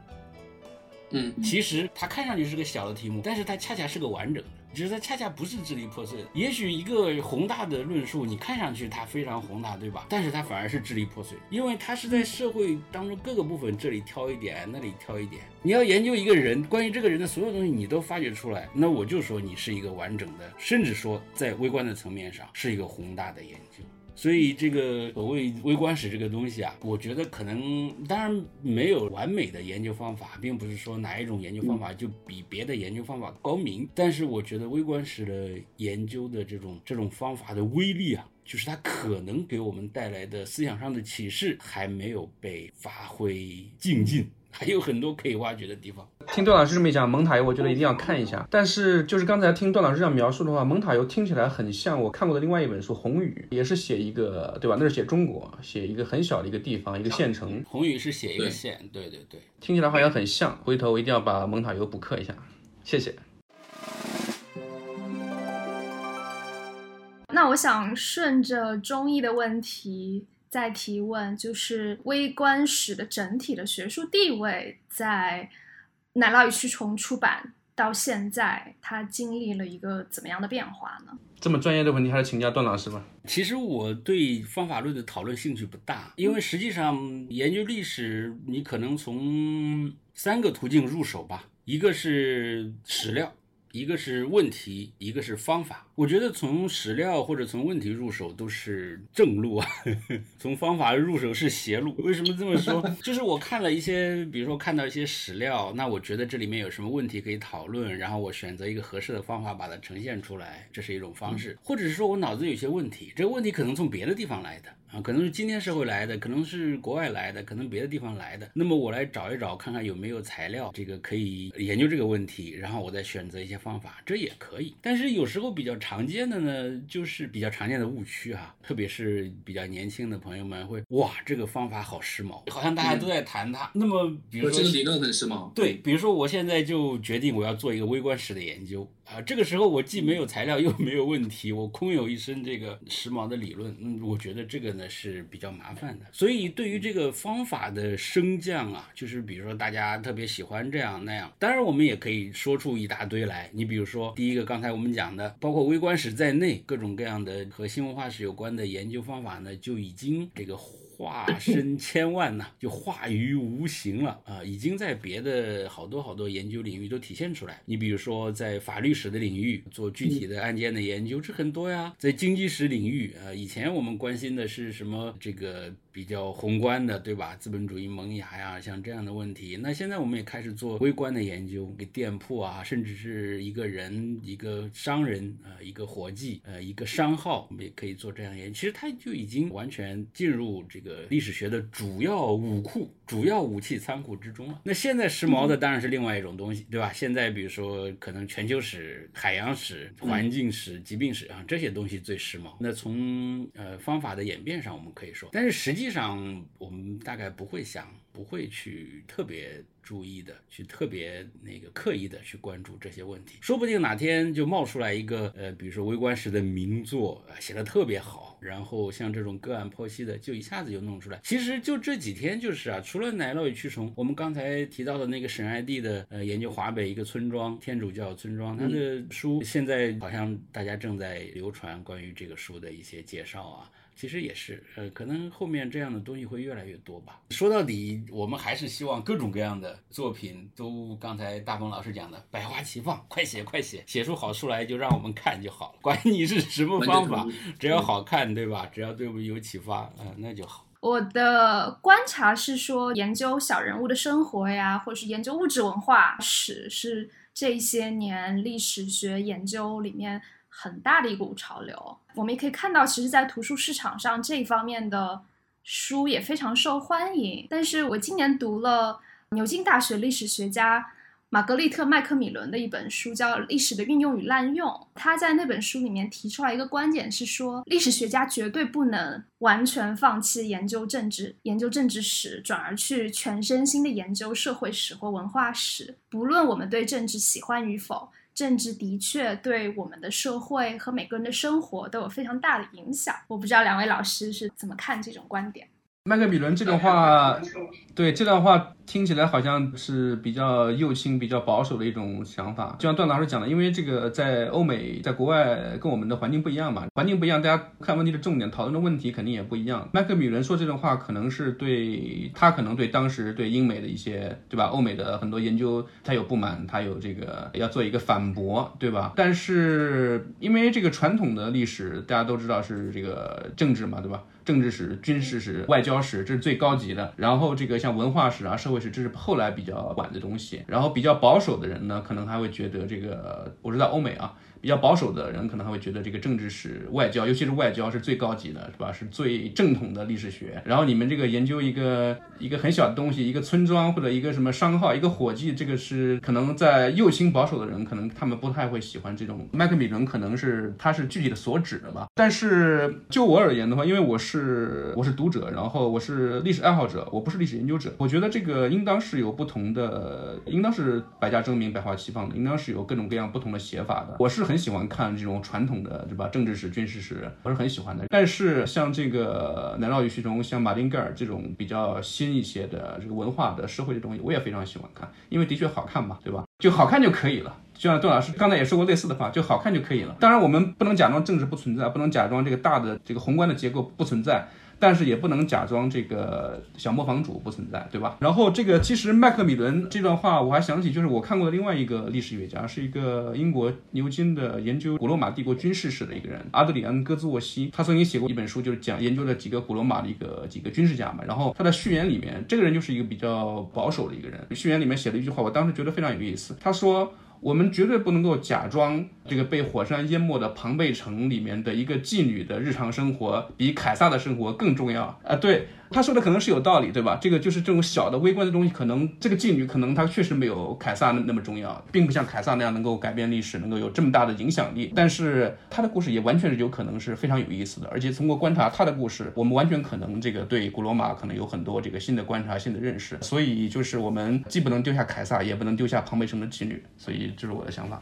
嗯，其实它看上去是个小的题目，但是它恰恰是个完整的，只是它恰恰不是支离破碎的。也许一个宏大的论述，你看上去它非常宏大，对吧？但是它反而是支离破碎，因为它是在社会当中各个部分这里挑一点，那里挑一点。你要研究一个人，关于这个人的所有东西你都发掘出来，那我就说你是一个完整的，甚至说在微观的层面上是一个宏大的研究。所以这个所谓微观史这个东西啊，我觉得可能当然没有完美的研究方法，并不是说哪一种研究方法就比别的研究方法高明。但是我觉得微观史的研究的这种这种方法的威力啊，就是它可能给我们带来的思想上的启示还没有被发挥尽尽。还有很多可以挖掘的地方。听段老师这么一讲，蒙塔尤我觉得一定要看一下。但是就是刚才听段老师这样描述的话，蒙塔尤听起来很像我看过的另外一本书《红雨》，也是写一个，对吧？那是写中国，写一个很小的一个地方，一个县城。红雨是写一个县，对对对，听起来好像很像。回头我一定要把蒙塔尤补课一下，谢谢。那我想顺着中医的问题。在提问，就是微观史的整体的学术地位，在奶酪与蛆虫出版到现在，它经历了一个怎么样的变化呢？这么专业的问题，还是请教段老师吧。其实我对方法论的讨论兴趣不大，因为实际上研究历史，你可能从三个途径入手吧，一个是史料。一个是问题，一个是方法。我觉得从史料或者从问题入手都是正路啊，从方法入手是邪路。为什么这么说？就是我看了一些，比如说看到一些史料，那我觉得这里面有什么问题可以讨论，然后我选择一个合适的方法把它呈现出来，这是一种方式。或者是说我脑子有些问题，这个问题可能从别的地方来的。啊，可能是今天社会来的，可能是国外来的，可能别的地方来的。那么我来找一找，看看有没有材料，这个可以研究这个问题，然后我再选择一些方法，这也可以。但是有时候比较常见的呢，就是比较常见的误区哈，特别是比较年轻的朋友们会，哇，这个方法好时髦，好像大家都在谈它。那么，比如说这个理论很时髦，对，比如说我现在就决定我要做一个微观史的研究。啊，这个时候我既没有材料，又没有问题，我空有一身这个时髦的理论，嗯，我觉得这个呢是比较麻烦的。所以对于这个方法的升降啊，就是比如说大家特别喜欢这样那样，当然我们也可以说出一大堆来。你比如说第一个，刚才我们讲的，包括微观史在内，各种各样的和新文化史有关的研究方法呢，就已经这个。化身千万呐，就化于无形了啊！已经在别的好多好多研究领域都体现出来。你比如说，在法律史的领域做具体的案件的研究，这很多呀。在经济史领域啊，以前我们关心的是什么？这个。比较宏观的，对吧？资本主义萌芽呀，像这样的问题。那现在我们也开始做微观的研究，给店铺啊，甚至是一个人、一个商人啊，一个伙计，呃，一个商号，我们也可以做这样研究。其实它就已经完全进入这个。个历史学的主要武库、主要武器仓库之中了。那现在时髦的当然是另外一种东西，对吧？现在比如说可能全球史、海洋史、环境史、疾病史啊这些东西最时髦。那从呃方法的演变上，我们可以说，但是实际上我们大概不会想。不会去特别注意的，去特别那个刻意的去关注这些问题，说不定哪天就冒出来一个呃，比如说微观史的名作啊，写的特别好，然后像这种个案剖析的，就一下子就弄出来。其实就这几天就是啊，除了奶酪与蛆虫，我们刚才提到的那个沈爱娣的呃研究华北一个村庄天主教村庄，他的书现在好像大家正在流传关于这个书的一些介绍啊。其实也是，呃，可能后面这样的东西会越来越多吧。说到底，我们还是希望各种各样的作品都，刚才大鹏老师讲的，百花齐放，快写快写，写出好书来就让我们看就好了。管你是什么方法，只要好看，对吧？只要对我们有启发，嗯，那就好。我的观察是说，研究小人物的生活呀，或者是研究物质文化史，是这些年历史学研究里面。很大的一股潮流，我们也可以看到，其实，在图书市场上这一方面的书也非常受欢迎。但是我今年读了牛津大学历史学家玛格丽特·麦克米伦的一本书，叫《历史的运用与滥用》。他在那本书里面提出来一个观点，是说历史学家绝对不能完全放弃研究政治、研究政治史，转而去全身心的研究社会史或文化史。不论我们对政治喜欢与否。政治的确对我们的社会和每个人的生活都有非常大的影响。我不知道两位老师是怎么看这种观点。麦克米伦这段话，对这段话听起来好像是比较右倾、比较保守的一种想法。就像段老师讲的，因为这个在欧美，在国外跟我们的环境不一样嘛，环境不一样，大家看问题的重点、讨论的问题肯定也不一样。麦克米伦说这段话，可能是对他可能对当时对英美的一些，对吧？欧美的很多研究，他有不满，他有这个要做一个反驳，对吧？但是因为这个传统的历史，大家都知道是这个政治嘛，对吧？政治史、军事史、外交史，这是最高级的。然后这个像文化史啊、社会史，这是后来比较晚的东西。然后比较保守的人呢，可能还会觉得这个，我是在欧美啊。比较保守的人可能还会觉得这个政治史、外交，尤其是外交是最高级的，是吧？是最正统的历史学。然后你们这个研究一个一个很小的东西，一个村庄或者一个什么商号、一个伙计，这个是可能在右倾保守的人，可能他们不太会喜欢这种。麦克米伦可能是他是具体的所指的吧。但是就我而言的话，因为我是我是读者，然后我是历史爱好者，我不是历史研究者，我觉得这个应当是有不同的，应当是百家争鸣、百花齐放的，应当是有各种各样不同的写法的。我是。很喜欢看这种传统的，对吧？政治史、军事史，我是很喜欢的。但是像这个《南诏与序中》、像马丁盖尔这种比较新一些的这个文化的社会的东西，我也非常喜欢看，因为的确好看嘛，对吧？就好看就可以了。就像段老师刚才也说过类似的话，就好看就可以了。当然，我们不能假装政治不存在，不能假装这个大的这个宏观的结构不存在。但是也不能假装这个小磨坊主不存在，对吧？然后这个其实麦克米伦这段话，我还想起就是我看过的另外一个历史学家，是一个英国牛津的研究古罗马帝国军事史的一个人，阿德里安·戈兹沃西。他曾经写过一本书，就是讲研究了几个古罗马的一个几个军事家嘛。然后他的序言里面，这个人就是一个比较保守的一个人。序言里面写了一句话，我当时觉得非常有意思。他说。我们绝对不能够假装这个被火山淹没的庞贝城里面的一个妓女的日常生活比凯撒的生活更重要啊！对。他说的可能是有道理，对吧？这个就是这种小的微观的东西，可能这个妓女可能她确实没有凯撒那么重要，并不像凯撒那样能够改变历史，能够有这么大的影响力。但是他的故事也完全是有可能是非常有意思的，而且通过观察他的故事，我们完全可能这个对古罗马可能有很多这个新的观察、新的认识。所以就是我们既不能丢下凯撒，也不能丢下庞贝城的妓女。所以这是我的想法。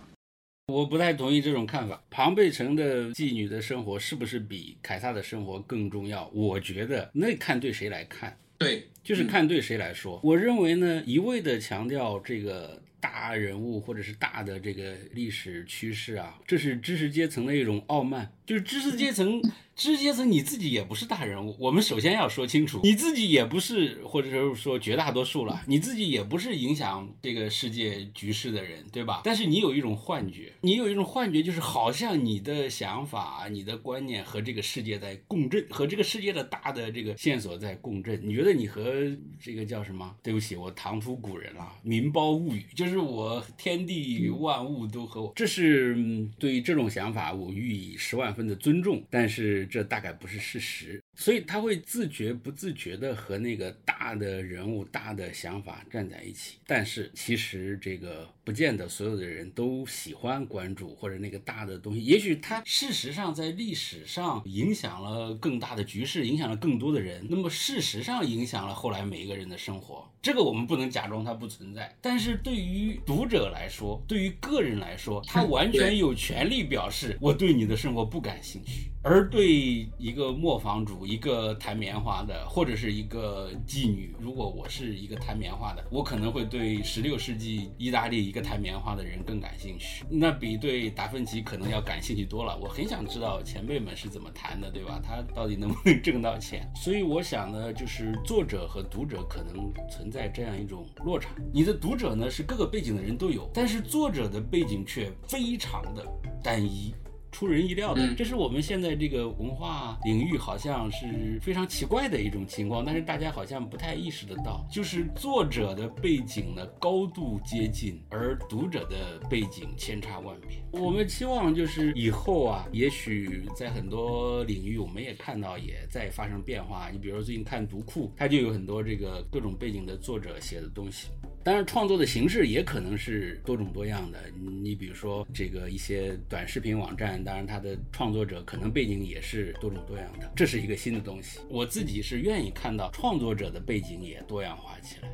我不太同意这种看法。庞贝城的妓女的生活是不是比凯撒的生活更重要？我觉得那看对谁来看。对，就是看对谁来说。我认为呢，一味的强调这个大人物或者是大的这个历史趋势啊，这是知识阶层的一种傲慢，就是知识阶层。知识阶层你自己也不是大人物，我们首先要说清楚，你自己也不是，或者说说绝大多数了，你自己也不是影响这个世界局势的人，对吧？但是你有一种幻觉，你有一种幻觉，就是好像你的想法、你的观念和这个世界在共振，和这个世界的大的这个线索在共振。你觉得你和这个叫什么？对不起，我唐突古人了，民胞物语，就是我天地万物都和我。这是对于这种想法，我予以十万分的尊重，但是。这大概不是事实。所以他会自觉不自觉的和那个大的人物、大的想法站在一起。但是其实这个不见得所有的人都喜欢关注或者那个大的东西。也许他事实上在历史上影响了更大的局势，影响了更多的人。那么事实上影响了后来每一个人的生活。这个我们不能假装它不存在。但是对于读者来说，对于个人来说，他完全有权利表示我对你的生活不感兴趣。而对一个磨坊主、一个弹棉花的，或者是一个妓女，如果我是一个弹棉花的，我可能会对十六世纪意大利一个弹棉花的人更感兴趣，那比对达芬奇可能要感兴趣多了。我很想知道前辈们是怎么弹的，对吧？他到底能不能挣到钱？所以我想呢，就是作者和读者可能存在这样一种落差。你的读者呢是各个背景的人都有，但是作者的背景却非常的单一。出人意料的，这是我们现在这个文化领域好像是非常奇怪的一种情况，但是大家好像不太意识得到，就是作者的背景呢高度接近，而读者的背景千差万别。我们期望就是以后啊，也许在很多领域我们也看到也在发生变化。你比如说最近看读库，它就有很多这个各种背景的作者写的东西。当然，创作的形式也可能是多种多样的。你比如说，这个一些短视频网站，当然它的创作者可能背景也是多种多样的，这是一个新的东西。我自己是愿意看到创作者的背景也多样化起来。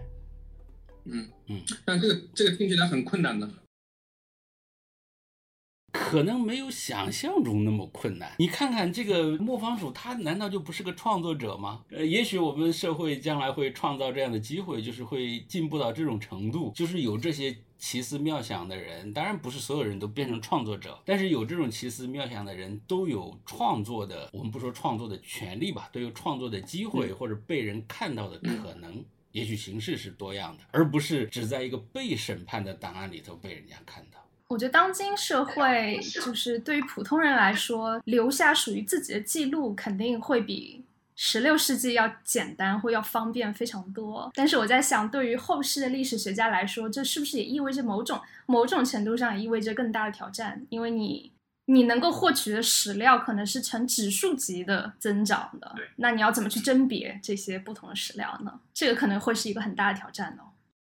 嗯嗯，但这个这个听起来很困难的。可能没有想象中那么困难。你看看这个磨坊主，他难道就不是个创作者吗？呃，也许我们社会将来会创造这样的机会，就是会进步到这种程度，就是有这些奇思妙想的人。当然不是所有人都变成创作者，但是有这种奇思妙想的人都有创作的，我们不说创作的权利吧，都有创作的机会或者被人看到的可能。也许形式是多样的，而不是只在一个被审判的档案里头被人家看到。我觉得当今社会，就是对于普通人来说，留下属于自己的记录，肯定会比十六世纪要简单或要方便非常多。但是我在想，对于后世的历史学家来说，这是不是也意味着某种某种程度上也意味着更大的挑战？因为你你能够获取的史料可能是呈指数级的增长的，那你要怎么去甄别这些不同的史料呢？这个可能会是一个很大的挑战哦。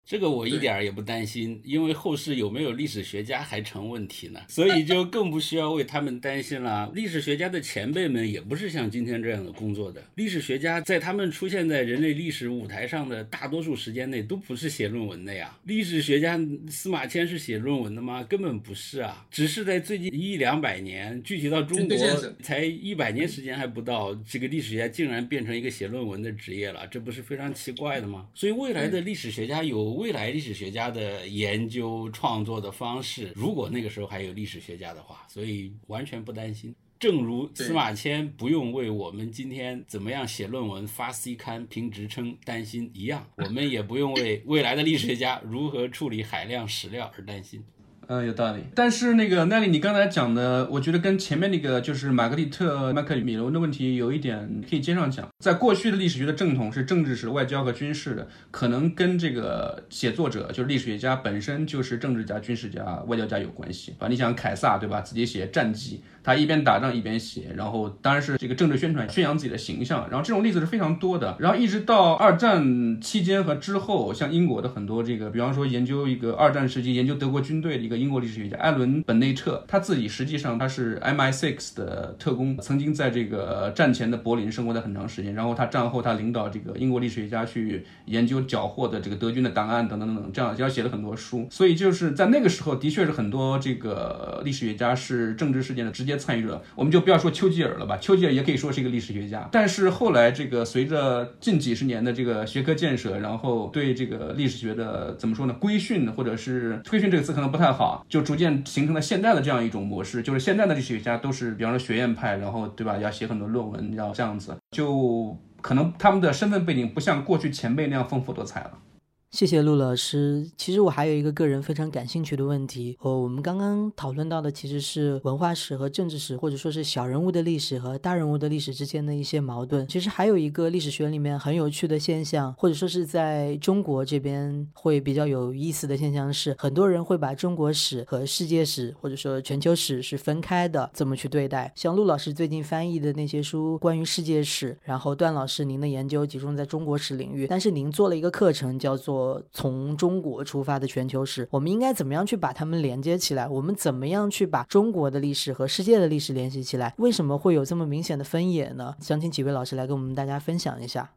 这个我一点儿也不担心，因为后世有没有历史学家还成问题呢，所以就更不需要为他们担心了。历史学家的前辈们也不是像今天这样的工作的。历史学家在他们出现在人类历史舞台上的大多数时间内都不是写论文的呀。历史学家司马迁是写论文的吗？根本不是啊，只是在最近一两百年，具体到中国才一百年时间还不到，这个历史学家竟然变成一个写论文的职业了，这不是非常奇怪的吗？所以未来的历史学家有。未来历史学家的研究创作的方式，如果那个时候还有历史学家的话，所以完全不担心。正如司马迁不用为我们今天怎么样写论文、发 C 刊、评职称担心一样，我们也不用为未来的历史学家如何处理海量史料而担心。嗯，有道理。但是那个奈利，你刚才讲的，我觉得跟前面那个就是玛格丽特·麦克米伦的问题有一点可以接上讲。在过去的历史学的正统是政治史、外交和军事的，可能跟这个写作者就是历史学家本身就是政治家、军事家、外交家有关系吧？你想凯撒对吧？自己写战绩。他一边打仗一边写，然后当然是这个政治宣传，宣扬自己的形象。然后这种例子是非常多的。然后一直到二战期间和之后，像英国的很多这个，比方说研究一个二战时期研究德国军队的一个英国历史学家艾伦本内特，他自己实际上他是 MI6 的特工，曾经在这个战前的柏林生活在很长时间。然后他战后他领导这个英国历史学家去研究缴获的这个德军的档案等等等等，这样这样写了很多书。所以就是在那个时候，的确是很多这个历史学家是政治事件的直接。参与者，我们就不要说丘吉尔了吧，丘吉尔也可以说是一个历史学家。但是后来这个随着近几十年的这个学科建设，然后对这个历史学的怎么说呢，规训或者是规训这个词可能不太好，就逐渐形成了现在的这样一种模式，就是现在的历史学家都是比方说学院派，然后对吧，要写很多论文，要这样子，就可能他们的身份背景不像过去前辈那样丰富多彩了。谢谢陆老师。其实我还有一个个人非常感兴趣的问题，哦，我们刚刚讨论到的其实是文化史和政治史，或者说是小人物的历史和大人物的历史之间的一些矛盾。其实还有一个历史学里面很有趣的现象，或者说是在中国这边会比较有意思的现象是，很多人会把中国史和世界史或者说全球史是分开的，这么去对待。像陆老师最近翻译的那些书，关于世界史，然后段老师您的研究集中在中国史领域，但是您做了一个课程叫做。我从中国出发的全球史，我们应该怎么样去把它们连接起来？我们怎么样去把中国的历史和世界的历史联系起来？为什么会有这么明显的分野呢？想请几位老师来跟我们大家分享一下。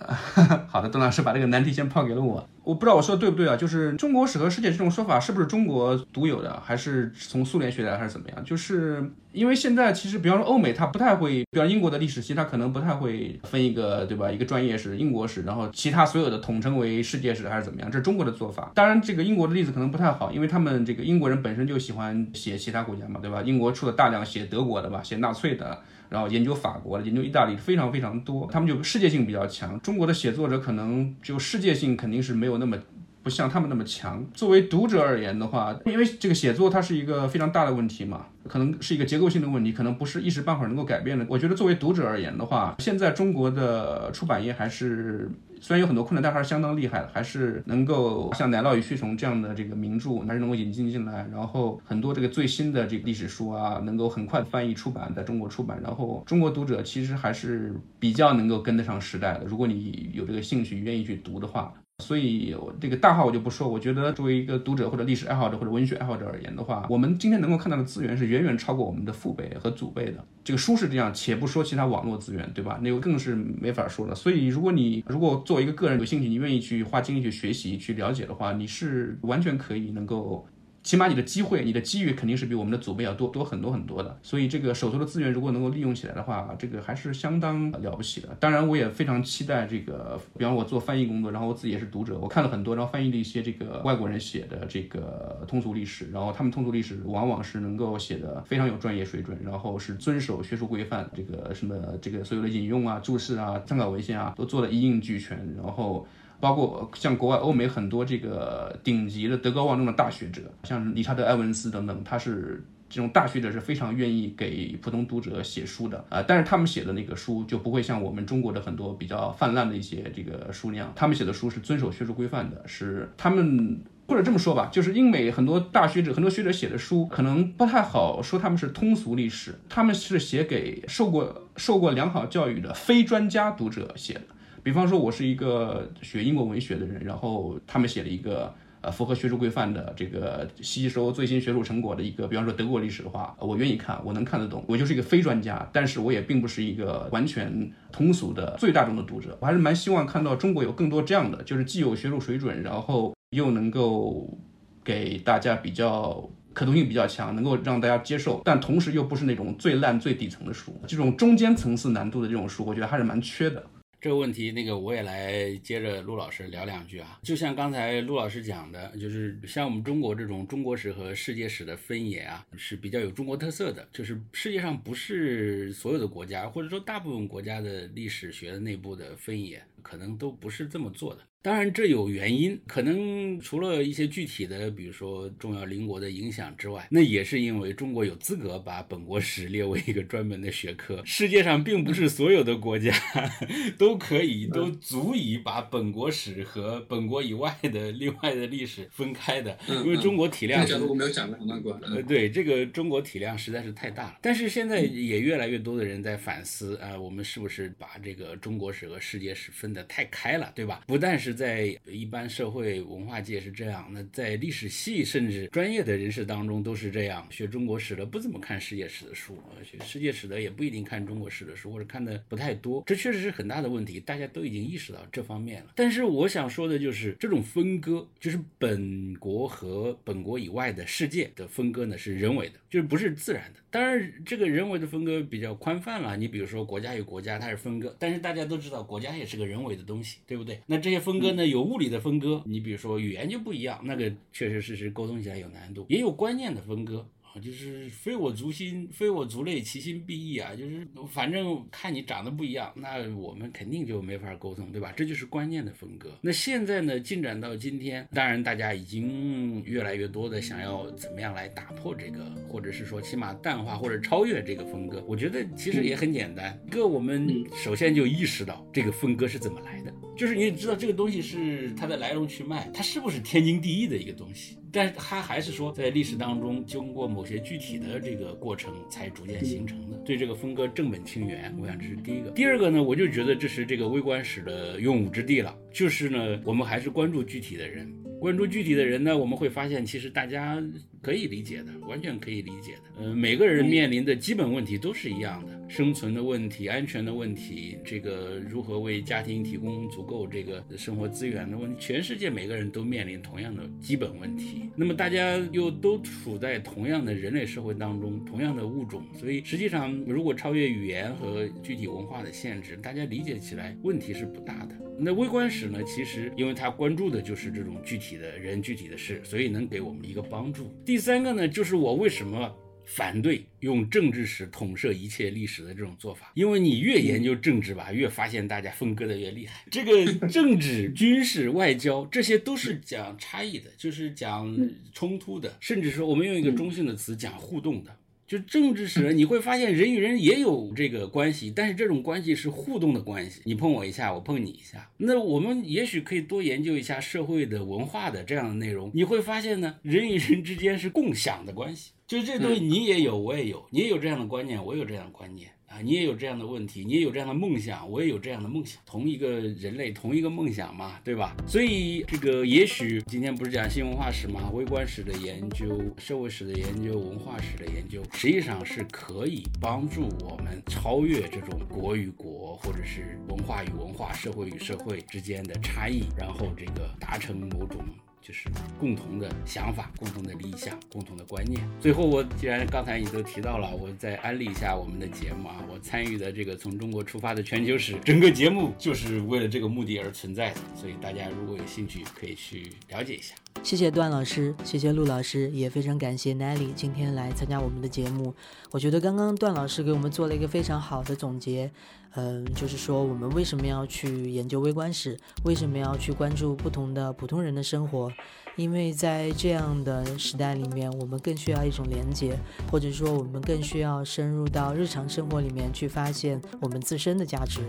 好的，邓老师把这个难题先抛给了我。我不知道我说的对不对啊？就是中国史和世界这种说法是不是中国独有的，还是从苏联学来，还是怎么样？就是因为现在其实，比方说欧美，它不太会，比方英国的历史系，它可能不太会分一个，对吧？一个专业是英国史，然后其他所有的统称为世界史，还是怎么样？这是中国的做法。当然，这个英国的例子可能不太好，因为他们这个英国人本身就喜欢写其他国家嘛，对吧？英国出了大量写德国的吧，写纳粹的。然后研究法国的，研究意大利非常非常多，他们就世界性比较强。中国的写作者可能就世界性肯定是没有那么不像他们那么强。作为读者而言的话，因为这个写作它是一个非常大的问题嘛，可能是一个结构性的问题，可能不是一时半会儿能够改变的。我觉得作为读者而言的话，现在中国的出版业还是。虽然有很多困难，但还是相当厉害的，还是能够像《奶酪与蛆虫》这样的这个名著，还是能够引进进来。然后很多这个最新的这个历史书啊，能够很快翻译出版，在中国出版。然后中国读者其实还是比较能够跟得上时代的。如果你有这个兴趣，愿意去读的话。所以，这个大话我就不说。我觉得，作为一个读者或者历史爱好者或者文学爱好者而言的话，我们今天能够看到的资源是远远超过我们的父辈和祖辈的。这个书是这样，且不说其他网络资源，对吧？那个更是没法说了。所以，如果你如果作为一个个人有兴趣，你愿意去花精力去学习、去了解的话，你是完全可以能够。起码你的机会、你的机遇肯定是比我们的祖辈要多。多很多很多的，所以这个手头的资源如果能够利用起来的话，这个还是相当了不起的。当然，我也非常期待这个，比方我做翻译工作，然后我自己也是读者，我看了很多，然后翻译了一些这个外国人写的这个通俗历史，然后他们通俗历史往往是能够写的非常有专业水准，然后是遵守学术规范，这个什么这个所有的引用啊、注释啊、参考文献啊，都做的一应俱全，然后。包括像国外欧美很多这个顶级的德高望重的大学者，像理查德·埃文斯等等，他是这种大学者是非常愿意给普通读者写书的啊。但是他们写的那个书就不会像我们中国的很多比较泛滥的一些这个书那样，他们写的书是遵守学术规范的，是他们或者这么说吧，就是英美很多大学者、很多学者写的书可能不太好说他们是通俗历史，他们是写给受过受过良好教育的非专家读者写的。比方说，我是一个学英国文学的人，然后他们写了一个呃符合学术规范的这个吸收最新学术成果的一个，比方说德国历史的话，我愿意看，我能看得懂。我就是一个非专家，但是我也并不是一个完全通俗的最大众的读者。我还是蛮希望看到中国有更多这样的，就是既有学术水准，然后又能够给大家比较可读性比较强，能够让大家接受，但同时又不是那种最烂最底层的书。这种中间层次难度的这种书，我觉得还是蛮缺的。这个问题，那个我也来接着陆老师聊两句啊。就像刚才陆老师讲的，就是像我们中国这种中国史和世界史的分野啊，是比较有中国特色的。就是世界上不是所有的国家，或者说大部分国家的历史学的内部的分野，可能都不是这么做的。当然，这有原因，可能除了一些具体的，比如说重要邻国的影响之外，那也是因为中国有资格把本国史列为一个专门的学科。世界上并不是所有的国家 都可以、都足以把本国史和本国以外的另外的历史分开的，因为中国体量。这个我没有讲过很过。呃，对，这个中国体量实在是太大了。但是现在也越来越多的人在反思啊，我们是不是把这个中国史和世界史分得太开了，对吧？不但是。在一般社会文化界是这样，那在历史系甚至专业的人士当中都是这样。学中国史的不怎么看世界史的书，学世界史的也不一定看中国史的书，或者看的不太多。这确实是很大的问题，大家都已经意识到这方面了。但是我想说的就是，这种分割，就是本国和本国以外的世界的分割呢，是人为的，就是不是自然的。当然，这个人为的分割比较宽泛了。你比如说国家与国家，它是分割，但是大家都知道国家也是个人为的东西，对不对？那这些分割呢，有物理的分割，你比如说语言就不一样，那个确实是是沟通起来有难度，也有观念的分割。啊，就是非我族心，非我族类，其心必异啊，就是反正看你长得不一样，那我们肯定就没法沟通，对吧？这就是观念的分割。那现在呢，进展到今天，当然大家已经越来越多的想要怎么样来打破这个，或者是说起码淡化或者超越这个分割。我觉得其实也很简单，一个我们首先就意识到这个分割是怎么来的，就是你知道这个东西是它的来龙去脉，它是不是天经地义的一个东西。但是它还是说，在历史当中经过某些具体的这个过程才逐渐形成的。对这个风格正本清源，我想这是第一个。第二个呢，我就觉得这是这个微观史的用武之地了。就是呢，我们还是关注具体的人，关注具体的人呢，我们会发现其实大家可以理解的，完全可以理解的。呃，每个人面临的基本问题都是一样的，生存的问题、安全的问题，这个如何为家庭提供足够这个生活资源的问题，全世界每个人都面临同样的基本问题。那么大家又都处在同样的人类社会当中，同样的物种，所以实际上如果超越语言和具体文化的限制，大家理解起来问题是不大的。那微观史呢？其实因为它关注的就是这种具体的人、具体的事，所以能给我们一个帮助。第三个呢，就是我为什么反对用政治史统摄一切历史的这种做法？因为你越研究政治吧，越发现大家分割的越厉害。这个 政治、军事、外交，这些都是讲差异的，就是讲冲突的，甚至说我们用一个中性的词讲互动的。就政治史，你会发现人与人也有这个关系，但是这种关系是互动的关系，你碰我一下，我碰你一下。那我们也许可以多研究一下社会的文化的这样的内容，你会发现呢，人与人之间是共享的关系，就是这东西你也有，我也有，你也有这样的观念，我有这样的观念。啊，你也有这样的问题，你也有这样的梦想，我也有这样的梦想，同一个人类，同一个梦想嘛，对吧？所以这个也许今天不是讲新文化史吗？微观史的研究、社会史的研究、文化史的研究，实际上是可以帮助我们超越这种国与国，或者是文化与文化、社会与社会之间的差异，然后这个达成某种。就是共同的想法、共同的理想、共同的观念。最后，我既然刚才你都提到了，我再安利一下我们的节目啊。我参与的这个从中国出发的全球史，整个节目就是为了这个目的而存在的。所以大家如果有兴趣，可以去了解一下。谢谢段老师，谢谢陆老师，也非常感谢 Nelly 今天来参加我们的节目。我觉得刚刚段老师给我们做了一个非常好的总结。嗯，就是说我们为什么要去研究微观史？为什么要去关注不同的普通人的生活？因为在这样的时代里面，我们更需要一种连接，或者说我们更需要深入到日常生活里面去发现我们自身的价值。